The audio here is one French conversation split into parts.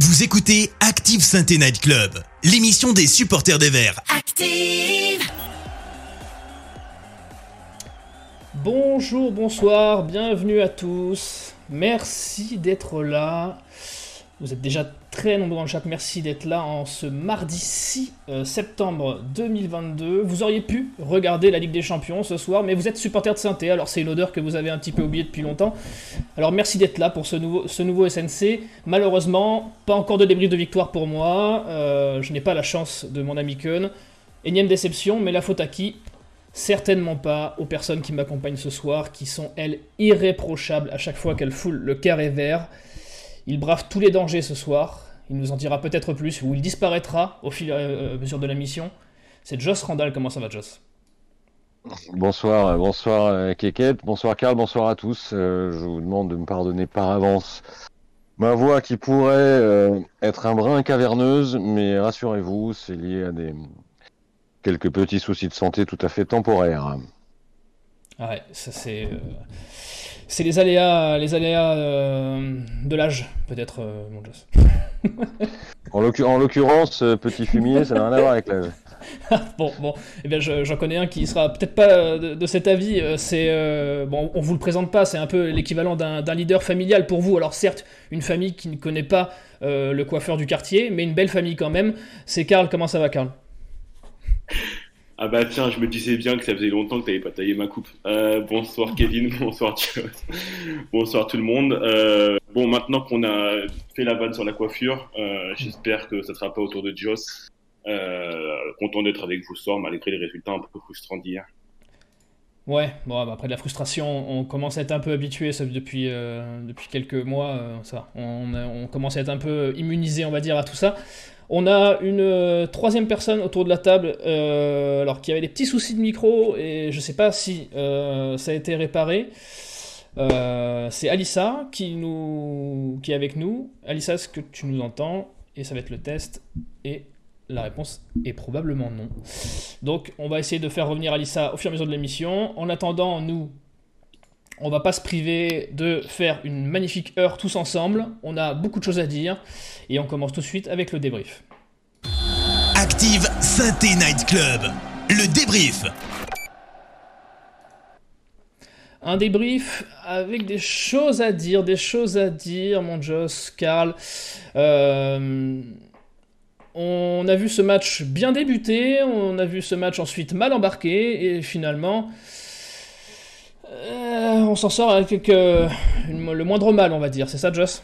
Vous écoutez Active Sainte Night Club, l'émission des supporters des Verts. Active Bonjour, bonsoir, bienvenue à tous. Merci d'être là. Vous êtes déjà très nombreux dans le chat. Merci d'être là en ce mardi 6 euh, septembre 2022. Vous auriez pu regarder la Ligue des Champions ce soir, mais vous êtes supporter de saint alors c'est une odeur que vous avez un petit peu oubliée depuis longtemps. Alors merci d'être là pour ce nouveau, SNC. Malheureusement, pas encore de débrief de victoire pour moi. Euh, je n'ai pas la chance de mon ami Keun. Énième déception, mais la faute à qui? Certainement pas aux personnes qui m'accompagnent ce soir, qui sont elles irréprochables à chaque fois qu'elles foulent le carré vert. Il brave tous les dangers ce soir. Il nous en dira peut-être plus, ou il disparaîtra au fil et euh, à mesure de la mission. C'est Joss Randall. Comment ça va, Joss? Bonsoir, euh, bonsoir euh, Keket, bonsoir Karl, bonsoir à tous. je vous demande de me pardonner par avance ma voix qui pourrait être un brin caverneuse, mais rassurez-vous, c'est lié à des quelques petits soucis de santé tout à fait temporaires. Ah ouais, ça c'est c'est les aléas, les aléas euh, de l'âge, peut-être, euh, mon Joss. en l'occurrence, euh, petit fumier, ça n'a rien à voir avec l'âge. bon, bon, eh bien, j'en connais un qui sera peut-être pas de, cet avis. C'est bon, on vous le présente pas. C'est un peu l'équivalent d'un leader familial pour vous. Alors certes, une famille qui ne connaît pas le coiffeur du quartier, mais une belle famille quand même. C'est Karl. Comment ça va, Karl? Ah bah tiens, je me disais bien que ça faisait longtemps que tu n'avais pas taillé ma coupe. Euh, bonsoir Kevin, bonsoir bonsoir tout le monde. Euh, bon, maintenant qu'on a fait la vanne sur la coiffure, euh, j'espère que ça ne sera pas autour de Joss. content d'être avec vous ce soir, malgré les résultats un peu frustrants d'hier. Ouais, bon, bah, après de la frustration, on commence à être un peu habitué depuis, depuis quelques mois. ça, on, on commence à être un peu immunisé, on va dire, à tout ça. On a une euh, troisième personne autour de la table, euh, alors qui avait des petits soucis de micro et je ne sais pas si euh, ça a été réparé. c'est Alissa qui, qui est avec nous. Alissa, est-ce que tu nous entends? Et ça va être le test. Et la réponse est probablement non. Donc on va essayer de faire revenir Alissa au fur et à mesure de l'émission. En attendant, nous, on va pas se priver de faire une magnifique heure tous ensemble. On a beaucoup de choses à dire. Et on commence tout de suite avec le débrief. Active Synthé Night Club. Le débrief. Un débrief avec des choses à dire, des choses à dire, mon Joss, Karl. Euh, on a vu ce match bien débuter, on a vu ce match ensuite mal embarqué, et finalement, euh, on s'en sort avec le moindre mal, on va dire. C'est ça, Joss?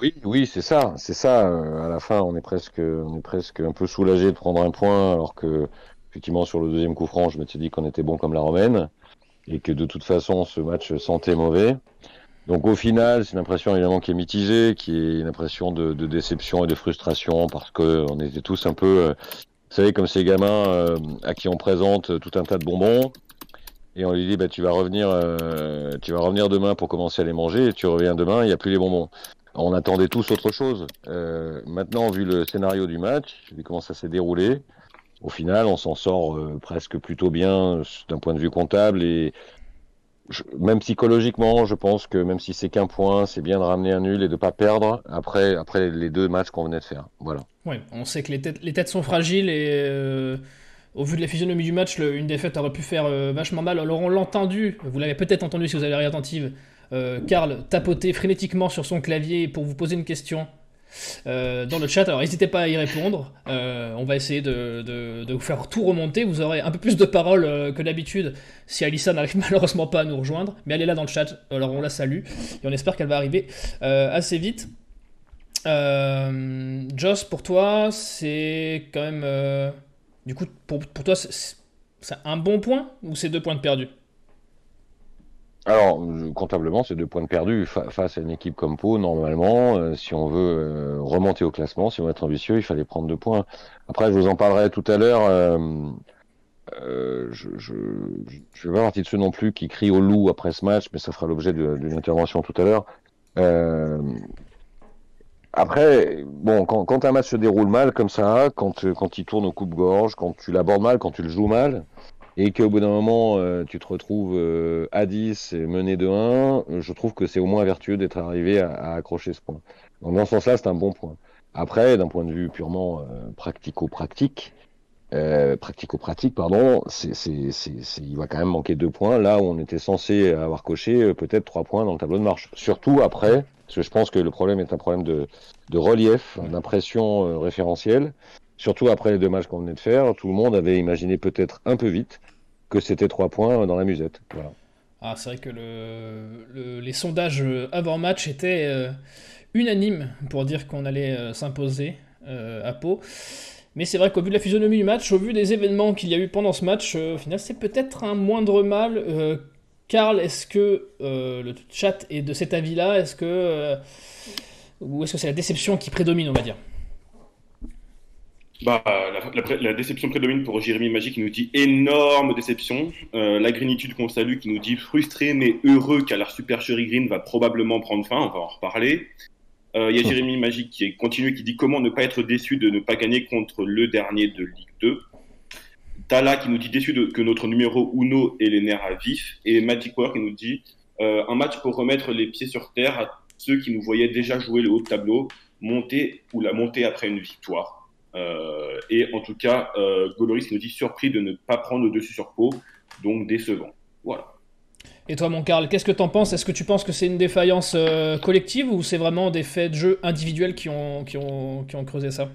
Oui, oui, c'est ça, c'est ça. Euh, à la fin, on est presque, on est presque un peu soulagé de prendre un point, alors que effectivement sur le deuxième coup franc, je m'étais dit qu'on était bon comme la romaine et que de toute façon ce match sentait mauvais. Donc au final, c'est une impression évidemment qui est mitigée, qui est une impression de, déception et de frustration parce que on était tous un peu, euh, vous savez, comme ces gamins à qui on présente tout un tas de bonbons et on lui dit bah tu vas revenir, tu vas revenir demain pour commencer à les manger et tu reviens demain, il n'y a plus les bonbons on attendait tous autre chose. Euh, maintenant, vu le scénario du match, vu comment ça s'est déroulé, au final, on s'en sort euh, presque plutôt bien d'un point de vue comptable et même psychologiquement, je pense que même si c'est qu'un point, c'est bien de ramener un nul et de pas perdre après, après les deux matchs qu'on venait de faire. Voilà. Ouais, on sait que les têtes, les têtes sont fragiles et euh, au vu de la physionomie du match, une défaite aurait pu faire vachement mal. Alors on l'a entendu, vous l'avez peut-être entendu si vous avez l'air attentive euh, Karl tapoter frénétiquement sur son clavier pour vous poser une question euh, dans le chat. Alors n'hésitez pas à y répondre. Euh, on va essayer de, vous faire tout remonter. Vous aurez un peu plus de paroles que d'habitude si Alissa n'arrive malheureusement pas à nous rejoindre. Mais elle est là dans le chat. Alors on la salue et on espère qu'elle va arriver assez vite. Joss, pour toi, c'est quand même. Du coup, pour, toi, c'est un bon point ou c'est deux points de perdu? Alors, comptablement, c'est deux points de perdus face à une équipe comme Pau. Normalement, euh, si on veut euh, remonter au classement, si on veut être ambitieux, il fallait prendre deux points. Après, je vous en parlerai tout à l'heure. Euh, je, je, je, vais pas partie de ceux non plus qui crient au loup après ce match, mais ça fera l'objet d'une intervention tout à l'heure. Après, bon, quand, quand, un match se déroule mal comme ça, quand, quand il tourne au coupe-gorge, quand tu l'abordes mal, quand tu le joues mal, et qu'au bout d'un moment, euh, tu te retrouves euh, à 10 et mené de 1, je trouve que c'est au moins vertueux d'être arrivé à, à, accrocher ce point. Donc dans ce sens-là, c'est un bon point. Après, d'un point de vue purement euh, pratico-pratique, euh, pratico-pratique, pardon, c'est, il va quand même manquer deux points là où on était censé avoir coché euh, peut-être trois points dans le tableau de marche. Surtout après, parce que je pense que le problème est un problème de, de relief, d'impression euh, référentielle. Surtout après les deux matchs qu'on venait de faire, tout le monde avait imaginé peut-être un peu vite que c'était trois points dans la musette. Voilà. Ah, c'est vrai que le, le, les sondages avant match étaient euh, unanimes pour dire qu'on allait euh, s'imposer à Pau. Mais c'est vrai qu'au vu de la physionomie du match, au vu des événements qu'il y a eu pendant ce match, au final, c'est peut-être un moindre mal. Euh, Karl, est-ce que euh, le chat est de cet avis-là? Est-ce que. ou est-ce que c'est la déception qui prédomine, on va dire? Bah, la, la, la, déception prédomine pour Jérémy Magie qui nous dit énorme déception. Euh, la grinitude qu'on salue qui nous dit frustré mais heureux car la supercherie green va probablement prendre fin, on va en reparler. Il euh, y a Jérémy Magie qui est continué qui dit comment ne pas être déçu de ne pas gagner contre le dernier de Ligue 2. Tala qui nous dit déçu que notre numéro Uno ait les nerfs à vif. Et Magic War qui nous dit euh, un match pour remettre les pieds sur terre à ceux qui nous voyaient déjà jouer le haut de tableau, monter ou la monter après une victoire. Euh, et en tout cas, euh, Goloris nous dit surpris de ne pas prendre le dessus sur Pau, donc décevant. Voilà. Et toi, mon Karl, qu'est-ce que t'en penses? Est-ce que tu penses que c'est une défaillance euh, collective ou c'est vraiment des faits de jeu individuels qui ont, qui ont, qui ont creusé ça?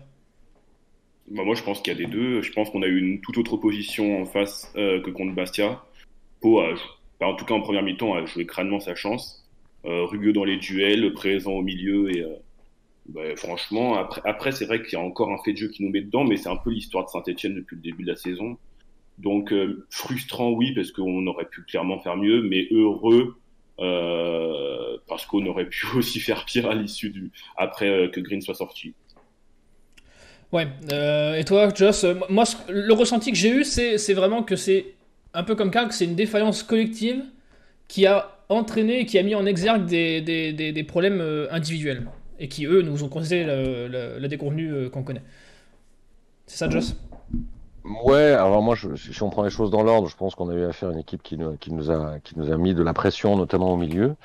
Bah Moi, je pense qu'il y a des deux. Je pense qu'on a eu une toute autre position en face euh, que contre Bastia. Pau, a, bah, en tout cas en première mi-temps, a joué crânement sa chance. Euh, rugueux dans les duels, présent au milieu et bah, franchement, après, après c'est vrai qu'il y a encore un fait de jeu qui nous met dedans, mais c'est un peu l'histoire de Saint-Etienne depuis le début de la saison. Donc, euh, frustrant, oui, parce qu'on aurait pu clairement faire mieux, mais heureux, euh, parce qu'on aurait pu aussi faire pire à l'issue du. après euh, que Green soit sorti. Ouais, euh, et toi, Joss, moi, le ressenti que j'ai eu, c'est vraiment que c'est un peu comme Karl, que c'est une défaillance collective qui a entraîné et qui a mis en exergue des, problèmes individuels et qui, eux, nous ont causé la, la, déconvenue qu'on connaît. C'est ça, Joss? Ouais, alors moi, si on prend les choses dans l'ordre, je pense qu'on avait affaire à une équipe qui, nous a, qui nous a mis de la pression, notamment au milieu,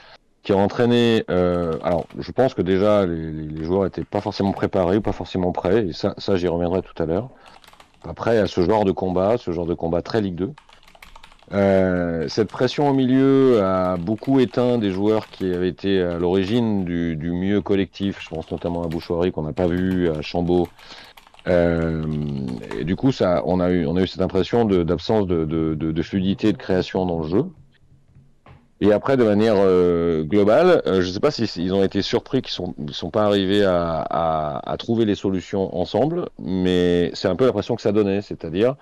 qui a entraîné. Euh, alors, je pense que déjà, les, les joueurs n'étaient pas forcément préparés ou pas forcément prêts, et ça, ça j'y reviendrai tout à l'heure. Après, à ce genre de combat, ce genre de combat très Ligue 2, euh, cette pression au milieu a beaucoup éteint des joueurs qui avaient été à l'origine du, du, mieux collectif. Je pense notamment à Bouchoirie qu'on n'a pas vu, à Chambaud. Euh, et du coup, ça, on a eu, on a eu cette impression d'absence de, de, de, de, fluidité de création dans le jeu. Et après, de manière euh, globale, euh, je ne sais pas s'ils si, ont été surpris qu'ils sont, ils sont pas arrivés à, à, à, trouver les solutions ensemble, mais c'est un peu l'impression que ça donnait, c'est-à-dire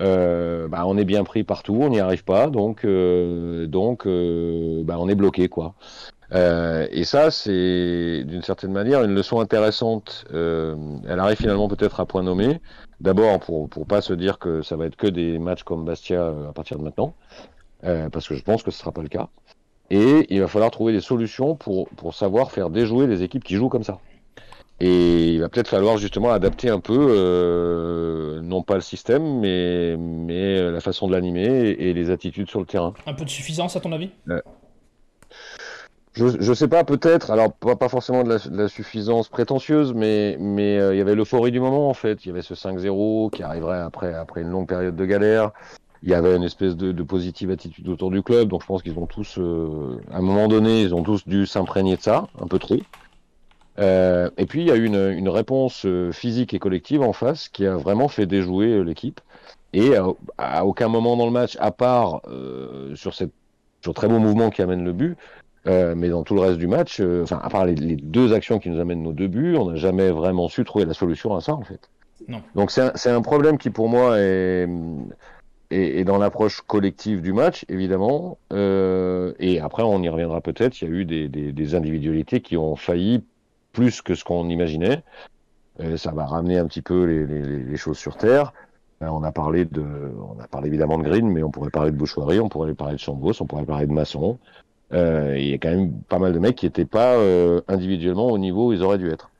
euh, bah, on est bien pris partout, on n'y arrive pas, donc euh, donc euh, bah, on est bloqué quoi. Euh, et ça, c'est d'une certaine manière une leçon intéressante. elle arrive finalement peut-être à point nommé. D'abord pour pour pas se dire que ça va être que des matchs comme Bastia à partir de maintenant, parce que je pense que ce sera pas le cas. Et il va falloir trouver des solutions pour pour savoir faire déjouer les équipes qui jouent comme ça. Et il va peut-être falloir justement adapter un peu, euh, non pas le système, mais, mais la façon de l'animer et, et, les attitudes sur le terrain. Un peu de suffisance à ton avis? Euh, je, je sais pas, peut-être. Alors pas, pas forcément de la, de la, suffisance prétentieuse, mais mais euh, il y avait l'euphorie du moment en fait. Il y avait ce 5-0 qui arriverait après après une longue période de galère. Il y avait une espèce de, de positive attitude autour du club, donc je pense qu'ils ont tous, euh, à un moment donné, ils ont tous dû s'imprégner de ça, un peu trop. Euh, et puis il y a eu une, une, réponse euh, physique et collective en face qui a vraiment fait déjouer euh, l'équipe. Et à, à, aucun moment dans le match, à part euh, sur cette sur très beau mouvement qui amène le but, euh, mais dans tout le reste du match, euh, enfin à part les, les, deux actions qui nous amènent nos deux buts, on n'a jamais vraiment su trouver la solution à ça en fait. Non. Donc c'est un, un, problème qui pour moi est, est, est dans l'approche collective du match évidemment. et après on y reviendra peut-être. Il y a eu des, des, des individualités qui ont failli plus que ce qu'on imaginait. Et ça va ramener un petit peu les, les, les choses sur terre. On a parlé de, on a parlé évidemment de Green, mais on pourrait parler de Bouchoirie, on pourrait parler de Chambos, on pourrait parler de Masson. Euh, il y a quand même pas mal de mecs qui n'étaient pas euh, individuellement au niveau où ils auraient dû être.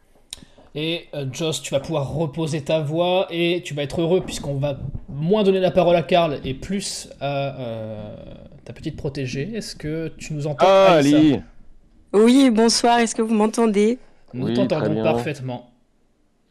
Et euh, Joss, tu vas pouvoir reposer ta voix et tu vas être heureux puisqu'on va moins donner la parole à Karl et plus à euh, ta petite protégée. Est-ce que tu nous entends Ah, Ali Oui, bonsoir, est-ce que vous m'entendez? Nous Oui, t'entendons bien. parfaitement.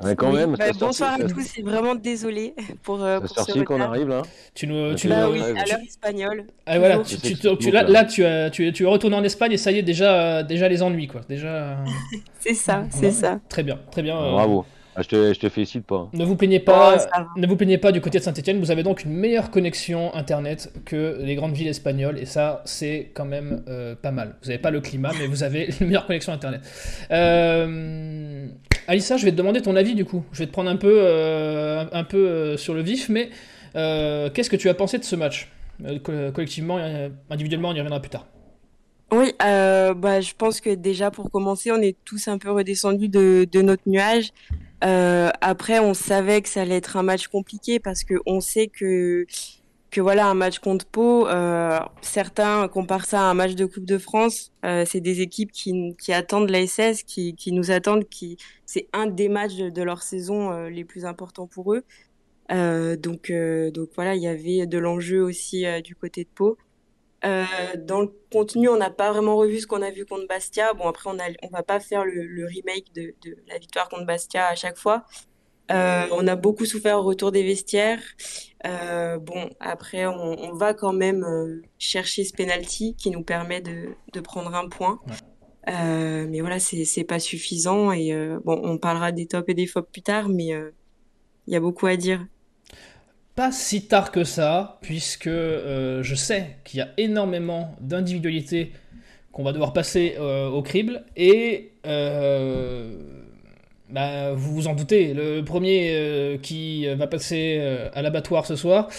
Ouais, quand Oui, même. bah, bonsoir à tous, c'est vraiment désolé pour, euh, Ça pour ce sortit qu'on arrive là Tu nous, tu Bah nous- oui, Ouais, à l'heure espagnole. Ah, voilà, toujours. tu, tu- C'est tu- là, tu, as- tu, es- tu es retourné en Espagne et ça y est, déjà, euh, déjà les ennuis, quoi. Déjà. euh, C'est ça, c'est ça. Très bien, très bien. euh, Bravo. Ah, je, te, je te félicite pas. Ne vous plaignez pas, Oh, ne vous plaignez pas du côté de Saint-Etienne. Vous avez donc une meilleure connexion internet que les grandes villes espagnoles, et ça, c'est quand même euh, pas mal. Vous n'avez pas le climat, mais vous avez une meilleure connexion internet. Euh... Alissa, je vais te demander ton avis du coup. Je vais te prendre un peu, euh, un peu euh, sur le vif, mais euh, qu'est-ce que tu as pensé de ce match? Co- Collectivement, individuellement, on y reviendra plus tard. Oui, bah, je pense que déjà pour commencer, on est tous un peu redescendus de, notre nuage. Après, on savait que ça allait être un match compliqué parce que on sait que que voilà un match contre Pau, euh, certains comparent ça à un match de Coupe de France. Euh, c'est des équipes qui, attendent la SS, qui, qui nous attendent, qui c'est un des matchs de, leur saison euh, les plus importants pour eux. Donc donc voilà, il y avait de l'enjeu aussi du côté de Pau. Dans le contenu, on n'a pas vraiment revu ce qu'on a vu contre Bastia. Bon, après, on a, on va pas faire le, remake de la victoire contre Bastia à chaque fois. Euh, on a beaucoup souffert au retour des vestiaires. Euh, bon, après, on, on va quand même euh, chercher ce penalty qui nous permet de, de prendre un point. Euh, mais voilà, c'est pas suffisant. Et bon, on parlera des tops et des flops plus tard, mais il y a beaucoup à dire. Pas si tard que ça, puisque je sais qu'il y a énormément d'individualités qu'on va devoir passer au crible, et bah, vous vous en doutez, le premier euh, qui va passer euh, à l'abattoir ce soir,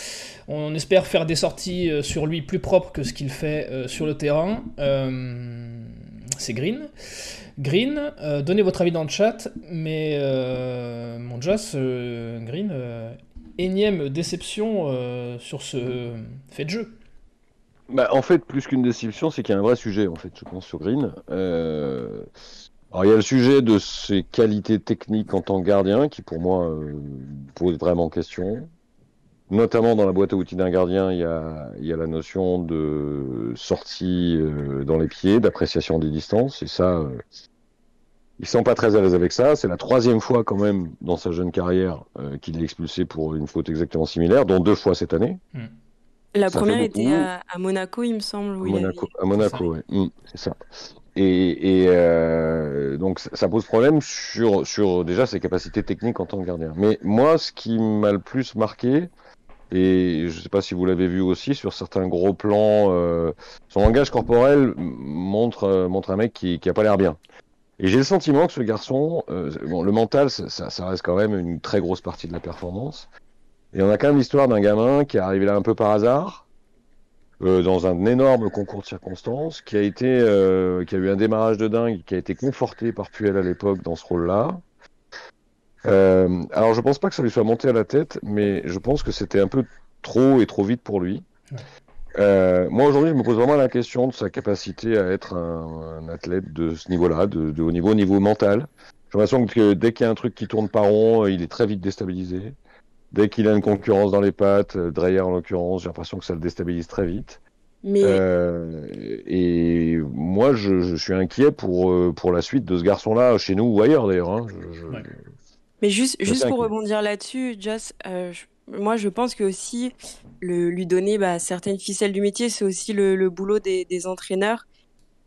on espère faire des sorties euh, sur lui plus propres que ce qu'il fait euh, sur le terrain. Euh, c'est Green. Green, euh, donnez votre avis dans le chat, mais euh, mon Joss, euh, Green, euh, énième déception euh, sur ce fait de jeu. Bah, en fait, plus qu'une déception, c'est qu'il y a un vrai sujet, en fait, je pense, sur Green. Euh, Alors, il y a le sujet de ses qualités techniques en tant que gardien, qui pour moi euh, pose vraiment question. Notamment dans la boîte à outils d'un gardien, il y a, il y a la notion de sortie euh, dans les pieds, d'appréciation des distances, et ça, euh, il sent pas très à l'aise avec ça. C'est la troisième fois quand même dans sa jeune carrière euh, qu'il est expulsé pour une faute exactement similaire, dont deux fois cette année. La Ça première était à, à Monaco, il me semble. où À il avait- Monaco, à Monaco, ouais. Mm, c'est ça. Et, et euh, donc ça- pose problème sur, sur déjà ses capacités techniques en tant que gardien. Mais moi, ce qui m'a le plus marqué, et je sais pas si vous l'avez vu aussi sur certains gros plans, euh, son langage corporel montre euh, montre un mec qui qui a pas l'air bien. Et j'ai le sentiment que ce garçon, euh, bon, le mental, ça, ça reste quand même une très grosse partie de la performance. Et on a quand même l'histoire d'un gamin qui est arrivé là un peu par hasard, euh, dans un énorme concours de circonstances, qui a été, euh, qui a eu un démarrage de dingue, qui a été conforté par Puel à l'époque dans ce rôle-là. Euh, alors je pense pas que ça lui soit monté à la tête, mais je pense que c'était un peu trop et trop vite pour lui. Euh, moi aujourd'hui, je me pose vraiment la question de sa capacité à être un, un athlète de ce niveau-là, de, de haut niveau, au niveau mental. J'ai l'impression que dès qu'il y a un truc qui tourne pas rond, il est très vite déstabilisé. Dès qu'il a une concurrence dans les pattes, euh, Dreyer en l'occurrence, j'ai l'impression que ça le déstabilise très vite. Mais Euh, et moi, je, je suis inquiet pour, euh, pour la suite de ce garçon-là, chez nous ou ailleurs d'ailleurs. Hein. Je- je- Ouais. Mais juste, juste pour rebondir là-dessus, Joss, euh, je- moi je pense que aussi le, lui donner bah, certaines ficelles du métier, c'est aussi le, le boulot des, des entraîneurs.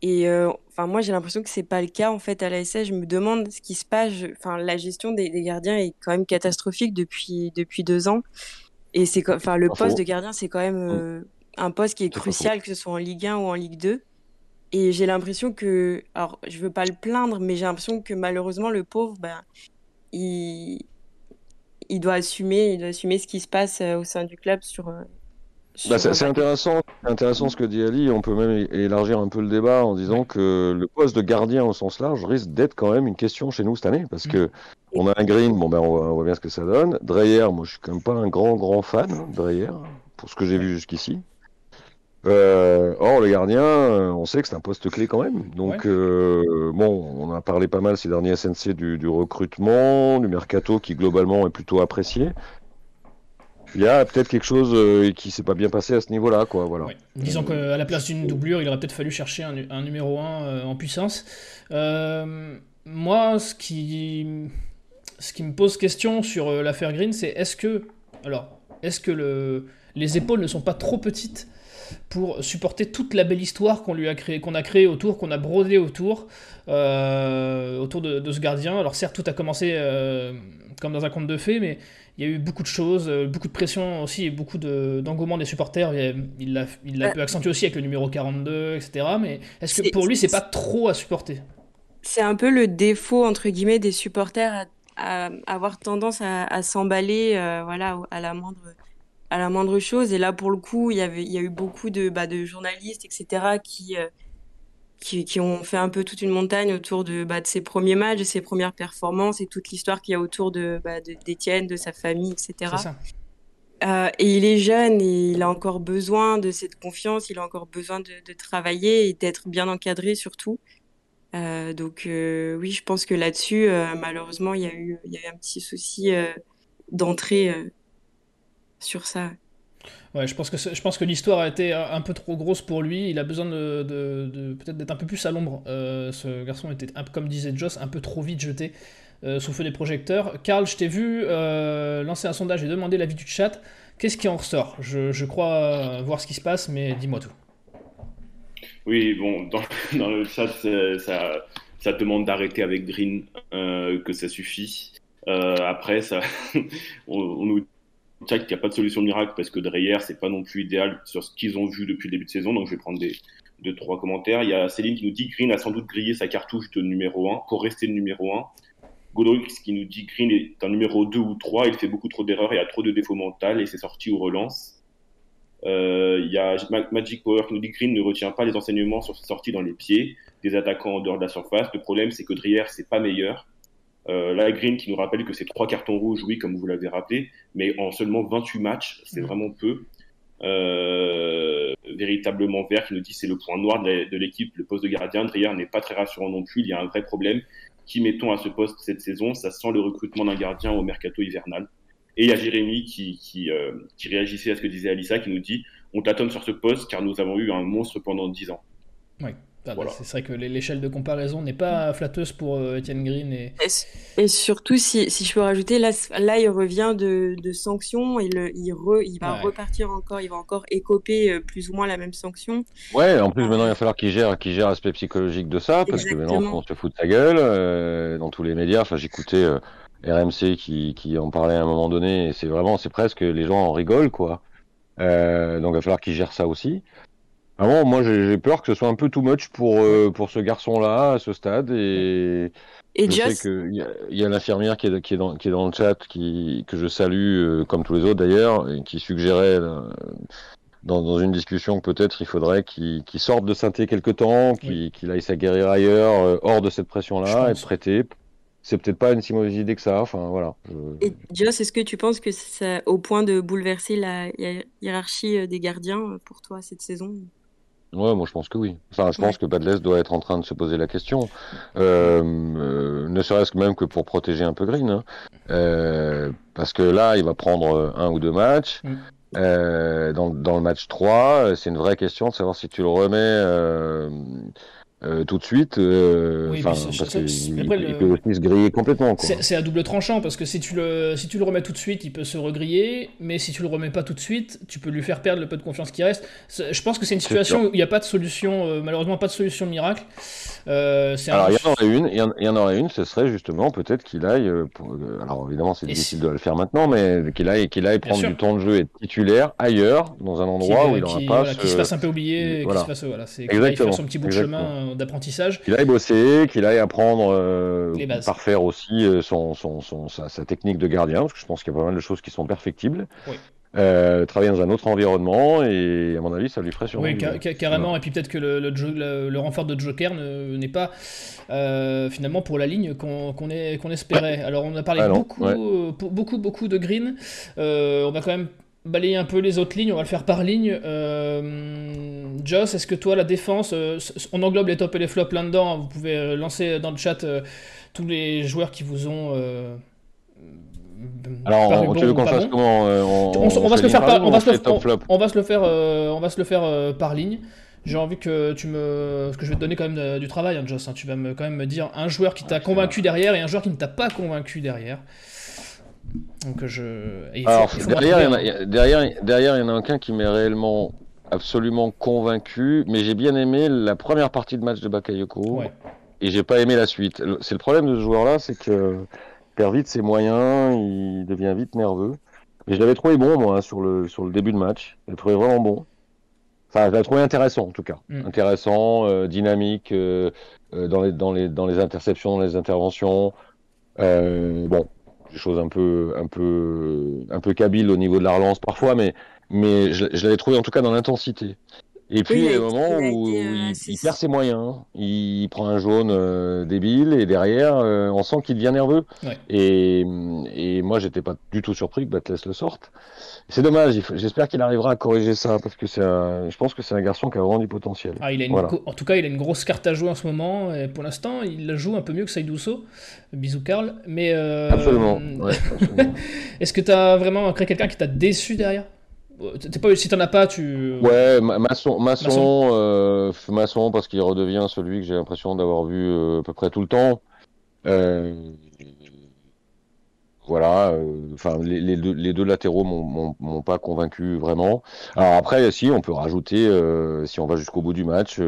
Et euh, enfin, moi j'ai l'impression que c'est pas le cas en fait à la SS. Je me demande ce qui se passe. Je- Enfin, la gestion des, des gardiens est quand même catastrophique depuis depuis deux ans. Et c'est enfin le poste de gardien, c'est quand même euh, un poste qui est crucial, que ce soit en Ligue 1 ou en Ligue 2. Et j'ai l'impression que, alors je veux pas le plaindre, mais j'ai l'impression que malheureusement le pauvre, ben il, il doit assumer, il doit assumer ce qui se passe euh, au sein du club sur. Bah, c'est intéressant, intéressant ce que dit Ali. On peut même élargir un peu le débat en disant que le poste de gardien au sens large risque d'être quand même une question chez nous cette année parce que on a un Green, bon ben on voit, on voit bien ce que ça donne. Dreyer, moi je suis quand même pas un grand grand fan hein, Dreyer pour ce que j'ai vu jusqu'ici. Euh, or le gardien, euh, on sait que c'est un poste clé quand même. Donc Ouais. euh, bon, on a parlé pas mal ces derniers SNC du, du recrutement, du mercato qui globalement est plutôt apprécié. Il y a peut-être quelque chose euh, qui s'est pas bien passé à ce niveau-là, quoi. Voilà. Disons qu'à la place d'une doublure, il aurait peut-être fallu chercher un, numéro 1 euh, en puissance. Euh, moi, ce qui, ce qui me pose question sur l'affaire Green, c'est est-ce que, alors, est-ce que le, les épaules ne sont pas trop petites pour supporter toute la belle histoire qu'on lui a créé, qu'on a créé autour, qu'on a brodé autour, autour de, ce gardien. Alors certes, tout a commencé comme dans un conte de fées, mais il y a eu beaucoup de choses, euh, beaucoup de pression aussi, et beaucoup d'engouement des supporters. Il l'a il a, pu accentuer aussi avec le numéro 42, etc. Mais est-ce que pour lui, c'est pas trop à supporter? C'est un peu le défaut, entre guillemets, des supporters à, avoir tendance à, s'emballer euh, voilà, à la moindre à la moindre chose. Et là, pour le coup, il y, avait, il y a eu beaucoup de, bah, de journalistes, etc., qui, euh, qui, ont fait un peu toute une montagne autour de, bah, de ses premiers matchs, de ses premières performances et toute l'histoire qu'il y a autour de bah, d'Étienne, de, sa famille, etc. Euh, et il est jeune et il a encore besoin de cette confiance, il a encore besoin de, travailler et d'être bien encadré surtout. Euh, donc euh, oui, je pense que là-dessus, malheureusement, il y, a eu, il y a eu un petit souci d'entrée sur ça. Ouais, je pense que je pense que l'histoire a été un peu trop grosse pour lui. Il a besoin de, de, peut-être d'être un peu plus à l'ombre. Euh, ce garçon était, comme disait Joss, un peu trop vite jeté euh, sous feu des projecteurs. Karl, je t'ai vu euh, lancer un sondage et demander l'avis du chat. Qu'est-ce qui en ressort? Je, je, crois voir ce qui se passe, mais dis-moi tout. Oui, bon, dans, dans le chat, ça, ça demande d'arrêter avec Green, que ça suffit. après, ça, on, on nous qu'il n'y a pas de solution miracle parce que Dreyer, c'est pas non plus idéal sur ce qu'ils ont vu depuis le début de saison. Donc, je vais prendre des, deux, trois commentaires. Il y a Céline qui nous dit Green a sans doute grillé sa cartouche de numéro 1 pour rester le numéro 1. Godrix qui nous dit Green est un numéro 2 ou 3, il fait beaucoup trop d'erreurs, il a trop de défauts mentaux et c'est sorti ou relance. Euh, il y a Magic Power qui nous dit Green ne retient pas les enseignements sur ses sorties dans les pieds des attaquants en dehors de la surface. Le problème, c'est que Dreyer, c'est pas meilleur. Euh, là, Green qui nous rappelle que c'est trois cartons rouges, oui, comme vous l'avez rappelé, mais en seulement 28 matchs, c'est mm. vraiment peu. Euh, véritablement vert qui nous dit c'est le point noir de l'équipe, le poste de gardien. Dreyer n'est pas très rassurant non plus, il y a un vrai problème. Qui mettons à ce poste cette saison? Ça sent le recrutement d'un gardien au mercato hivernal. Et il y a Jérémy qui, qui, euh, qui réagissait à ce que disait Alissa, qui nous dit on tâtonne sur ce poste car nous avons eu un monstre pendant 10 ans. Oui. Ah, bah, c'est vrai que l'échelle de comparaison n'est pas flatteuse pour euh, Etienne Green. Et... et, surtout, si, si, je peux rajouter, là, là il revient de, de sanctions, il, il, il va repartir encore, il va encore écoper euh, plus ou moins la même sanction. Ouais, en plus, maintenant, il va falloir qu'il gère, qu'il gère l'aspect psychologique de ça, parce que maintenant, on se fout de sa gueule euh, dans tous les médias. Enfin, j'écoutais RMC qui, qui en parlait à un moment donné, et c'est vraiment, c'est presque, les gens en rigolent, quoi. donc, il va falloir qu'il gère ça aussi. Ah moi j'ai peur que ce soit un peu too much pour, euh, pour ce garçon-là à ce stade. Et, et je sais qu'il y a, a l'infirmière qui est, qui, est dans, qui est dans le chat, qui, que je salue, euh, comme tous les autres d'ailleurs, et qui suggérait euh, dans, dans, une discussion que peut-être il faudrait qu'il sorte de synthé quelque temps, qu'il aille s'aguerrir ailleurs, hors de cette pression-là, être prêté. C'est peut-être pas une si mauvaise idée que ça. Enfin voilà. Et Joss, est-ce que tu penses que c'est au point de bouleverser la hiérarchie des gardiens pour toi cette saison? Ouais, moi je pense que oui. Enfin, je pense que Badless doit être en train de se poser la question, euh, euh, ne serait-ce que même que pour protéger un peu Green, hein. euh, parce que là, il va prendre un ou deux matchs. Mm. Euh, dans, dans, le match 3, c'est une vraie question de savoir si tu le remets euh, tout de suite. Euh, oui, parce qu'il peut aussi se griller complètement. C'est à double tranchant parce que si tu, le, si tu le remets tout de suite, il peut se regriller, mais si tu le remets pas tout de suite, tu peux lui faire perdre le peu de confiance qui reste. Je pense que c'est une situation où il n'y a pas de solution, euh, malheureusement pas de solution miracle. alors il y en aurait une, il y, en aurait une, ce serait justement peut-être qu'il aille. alors évidemment c'est difficile de le faire maintenant, mais qu'il aille, qu'il aille prendre du temps de jeu et titulaire ailleurs, dans un endroit où il n'aura pas. Voilà, se fasse un peu oublier, qu'il se fasse voilà, c'est qu'il fasse son petit bout de chemin d'apprentissage. Qu'il aille bosser, qu'il aille apprendre euh, par faire aussi euh, son, son, son sa, technique de gardien, parce que je pense qu'il y a pas mal de choses qui sont perfectibles. Euh, travailler dans un autre environnement et à mon avis ça lui ferait sûrement oui carrément. Et puis peut-être que le, le, renfort de Joker n'est pas finalement pour la ligne qu'on qu'on espérait. Alors on a parlé ah beaucoup, beaucoup beaucoup de Green on va quand même balayer un peu les autres lignes, on va le faire par ligne. Euh, Joss, est-ce que toi, la défense, euh, on englobe les tops et les flops là-dedans, vous pouvez euh, lancer dans le chat tous les joueurs qui vous ont Alors, on, bon tu veux qu'on fasse bon. comment euh, On, on, s- on va se le faire par, ligne on va se le, fait top on- flop on va se le faire, euh, on va se le faire euh, par ligne. J'ai envie que tu me, parce que je vais te donner quand même de- du travail, hein, Joss. hein. Tu vas me quand même me dire un joueur qui t'a Ah, c'est convaincu derrière et un joueur qui ne t'a pas convaincu derrière. Donc je. Alors, derrière, il y en a- derrière, derrière, il y en a aucun qui m'est réellement absolument convaincu, mais j'ai bien aimé la première partie de match de Bakayoko Ouais. et j'ai pas aimé la suite. C'est le problème de ce joueur-là, c'est que perd vite ses moyens, il devient vite nerveux. Mais je l'avais trouvé bon, moi, sur le, sur le début de match. Je l'ai trouvé vraiment bon. Enfin, je l'ai trouvé intéressant, en tout cas. Mm. Intéressant, euh, dynamique, euh, euh, dans, les, dans, les, dans les interceptions, dans les interventions. Euh, bon, des choses un peu, un peu, un peu kabyles au niveau de la relance parfois, mais, mais je, je l'avais trouvé en tout cas dans l'intensité. Et puis, il a il y a un moment où, été, où euh, il, perd ses moyens, il prend un jaune euh, débile, et derrière, euh, on sent qu'il devient nerveux. Ouais. Et, et moi, j'étais pas du tout surpris que Batles le sorte. C'est dommage, j'espère qu'il arrivera à corriger ça, parce que c'est un, je pense que c'est un garçon qui a vraiment du potentiel. Ah, il a une Voilà. En tout cas, il a une grosse carte à jouer en ce moment. Et pour l'instant, il la joue un peu mieux que Saïdousso. Bisous, Karl. Mais. euh, Absolument. ouais, absolument. Est-ce que tu as vraiment créé quelqu'un qui t'a déçu derrière? Pas, Si t'en as pas, tu. Ouais, Ma- Masson, Masson. Masson, euh, parce qu'il redevient celui que j'ai l'impression d'avoir vu euh, à peu près tout le temps. Euh, voilà, enfin les, les deux, les deux latéraux m'ont- pas convaincu vraiment. Alors après, si on peut rajouter, si on va jusqu'au bout du match,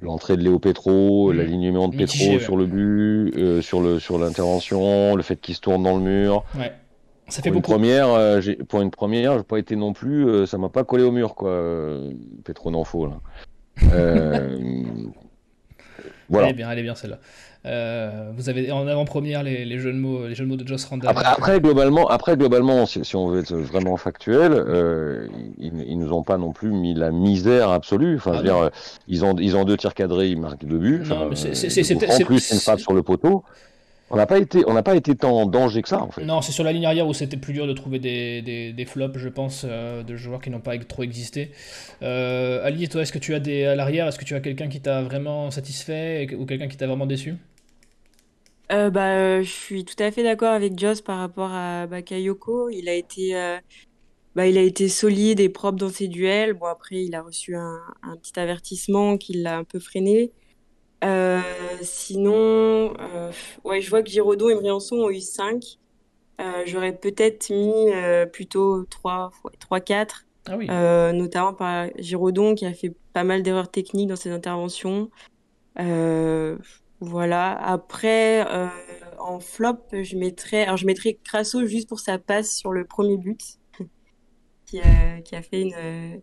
l'entrée de Léo Petro, Mhm. l'alignement de Mitigé, Petro ouais. sur le but, euh, sur le sur l'intervention, le fait qu'il se tourne dans le mur. Ouais. Ça fait Pour une première, euh, pour une première, j'ai pas été non plus, euh, ça m'a pas collé au mur quoi, euh, Petro Nanfo là. Euh, voilà. Elle est bien, elle est bien celle-là. Euh, vous avez en avant-première les, les jeux de mots, les jeux de mots de Joss Randall. Après, après globalement, après globalement, si, si on veut être vraiment factuel, euh, ils, ils nous ont pas non plus mis la misère absolue. Enfin, Ah je veux non. dire, ils ont ils ont deux tirs cadrés, ils marquent deux buts. Non, mais c'est- c'est- plus une frappe sur le poteau. On n'a pas été on n'a pas été tant en danger que ça en fait. Non, c'est sur la ligne arrière où c'était plus dur de trouver des, des, des flops, je pense, euh, de joueurs qui n'ont pas trop existé. Euh, Ali, toi, est-ce que tu as des à l'arrière Est-ce que tu as quelqu'un qui t'a vraiment satisfait ou quelqu'un qui t'a vraiment déçu? Euh, bah, euh, je suis tout à fait d'accord avec Joss par rapport à Bakayoko. Il a été, euh, bah, il a été solide et propre dans ses duels. Bon, après, il a reçu un, un petit avertissement qui l'a un peu freiné. Euh, sinon, euh, ouais, je vois que Giraudon et Briançon ont eu 5. Euh, j'aurais peut-être mis plutôt 3, 3, 4. Ah oui. Notamment par Giraudon qui a fait pas mal d'erreurs techniques dans ses interventions. Voilà. Après, euh, en flop, je mettrais, alors je mettrais Crasso juste pour sa passe sur le premier but, qui a, qui a fait une.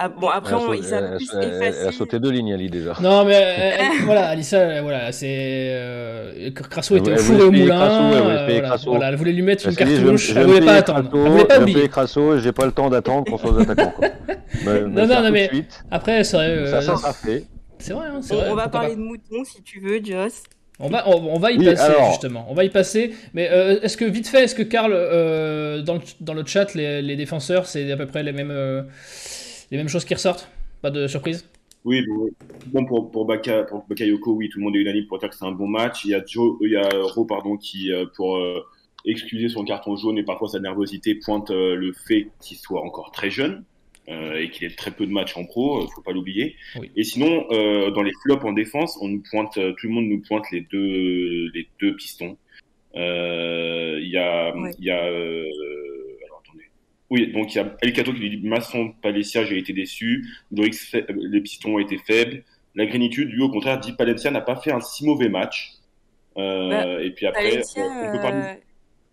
Ah, bon, après, Elle a, on, sau- il s'est un peu elle- elle- a sauté deux lignes Ali déjà. Non, mais euh, elle- voilà, Alissa, euh, voilà, c'est. Euh, Crasso était au four elle et au moulin. Crasso, elle euh, voilà, elle voulait lui mettre une cartouche, je elle vais voulait pas attendre. Crasso, Elle voulait pas je vais me oublier. payer Crasso et j'ai pas le temps d'attendre qu'on soit aux attaquants. Quoi. Me Non, non, non, mais- suite. Après, c'est vrai. Ça, euh, ça sera fait. C'est vrai, hein, c'est On, vrai. on va parler pas. de moutons si tu veux, Joss. On va, on, on va y Oui, passer alors. justement. On va y passer. Mais euh, est-ce que vite fait, est-ce que Karl, euh, dans, le, dans le chat, les, les défenseurs, c'est à peu près les mêmes, euh, les mêmes choses qui ressortent? Pas de surprise? Oui, bon, pour, pour, Baka, pour Bakayoko, oui, tout le monde est unanime pour dire que c'est un bon match. Il y a Joe, il y a Ro, pardon, qui, euh, pour euh, excuser son carton jaune et parfois sa nervosité, pointe euh, le fait qu'il soit encore très jeune euh, et qu'il ait très peu de matchs en pro, euh, faut pas l'oublier. Oui. Et sinon, euh, dans les flops en défense, on nous pointe, euh, tout le monde nous pointe les deux, les deux pistons. Euh, Il y a, il y a, euh. Oui, donc il y a El Cato qui dit Masson, Palencia, j'ai été déçu. Loïc, fa- les pistons ont été faibles. La Grénitude, lui, au contraire, dit Palencia n'a pas fait un si mauvais match. Euh, Bah, et puis après, Palencia on peut parler.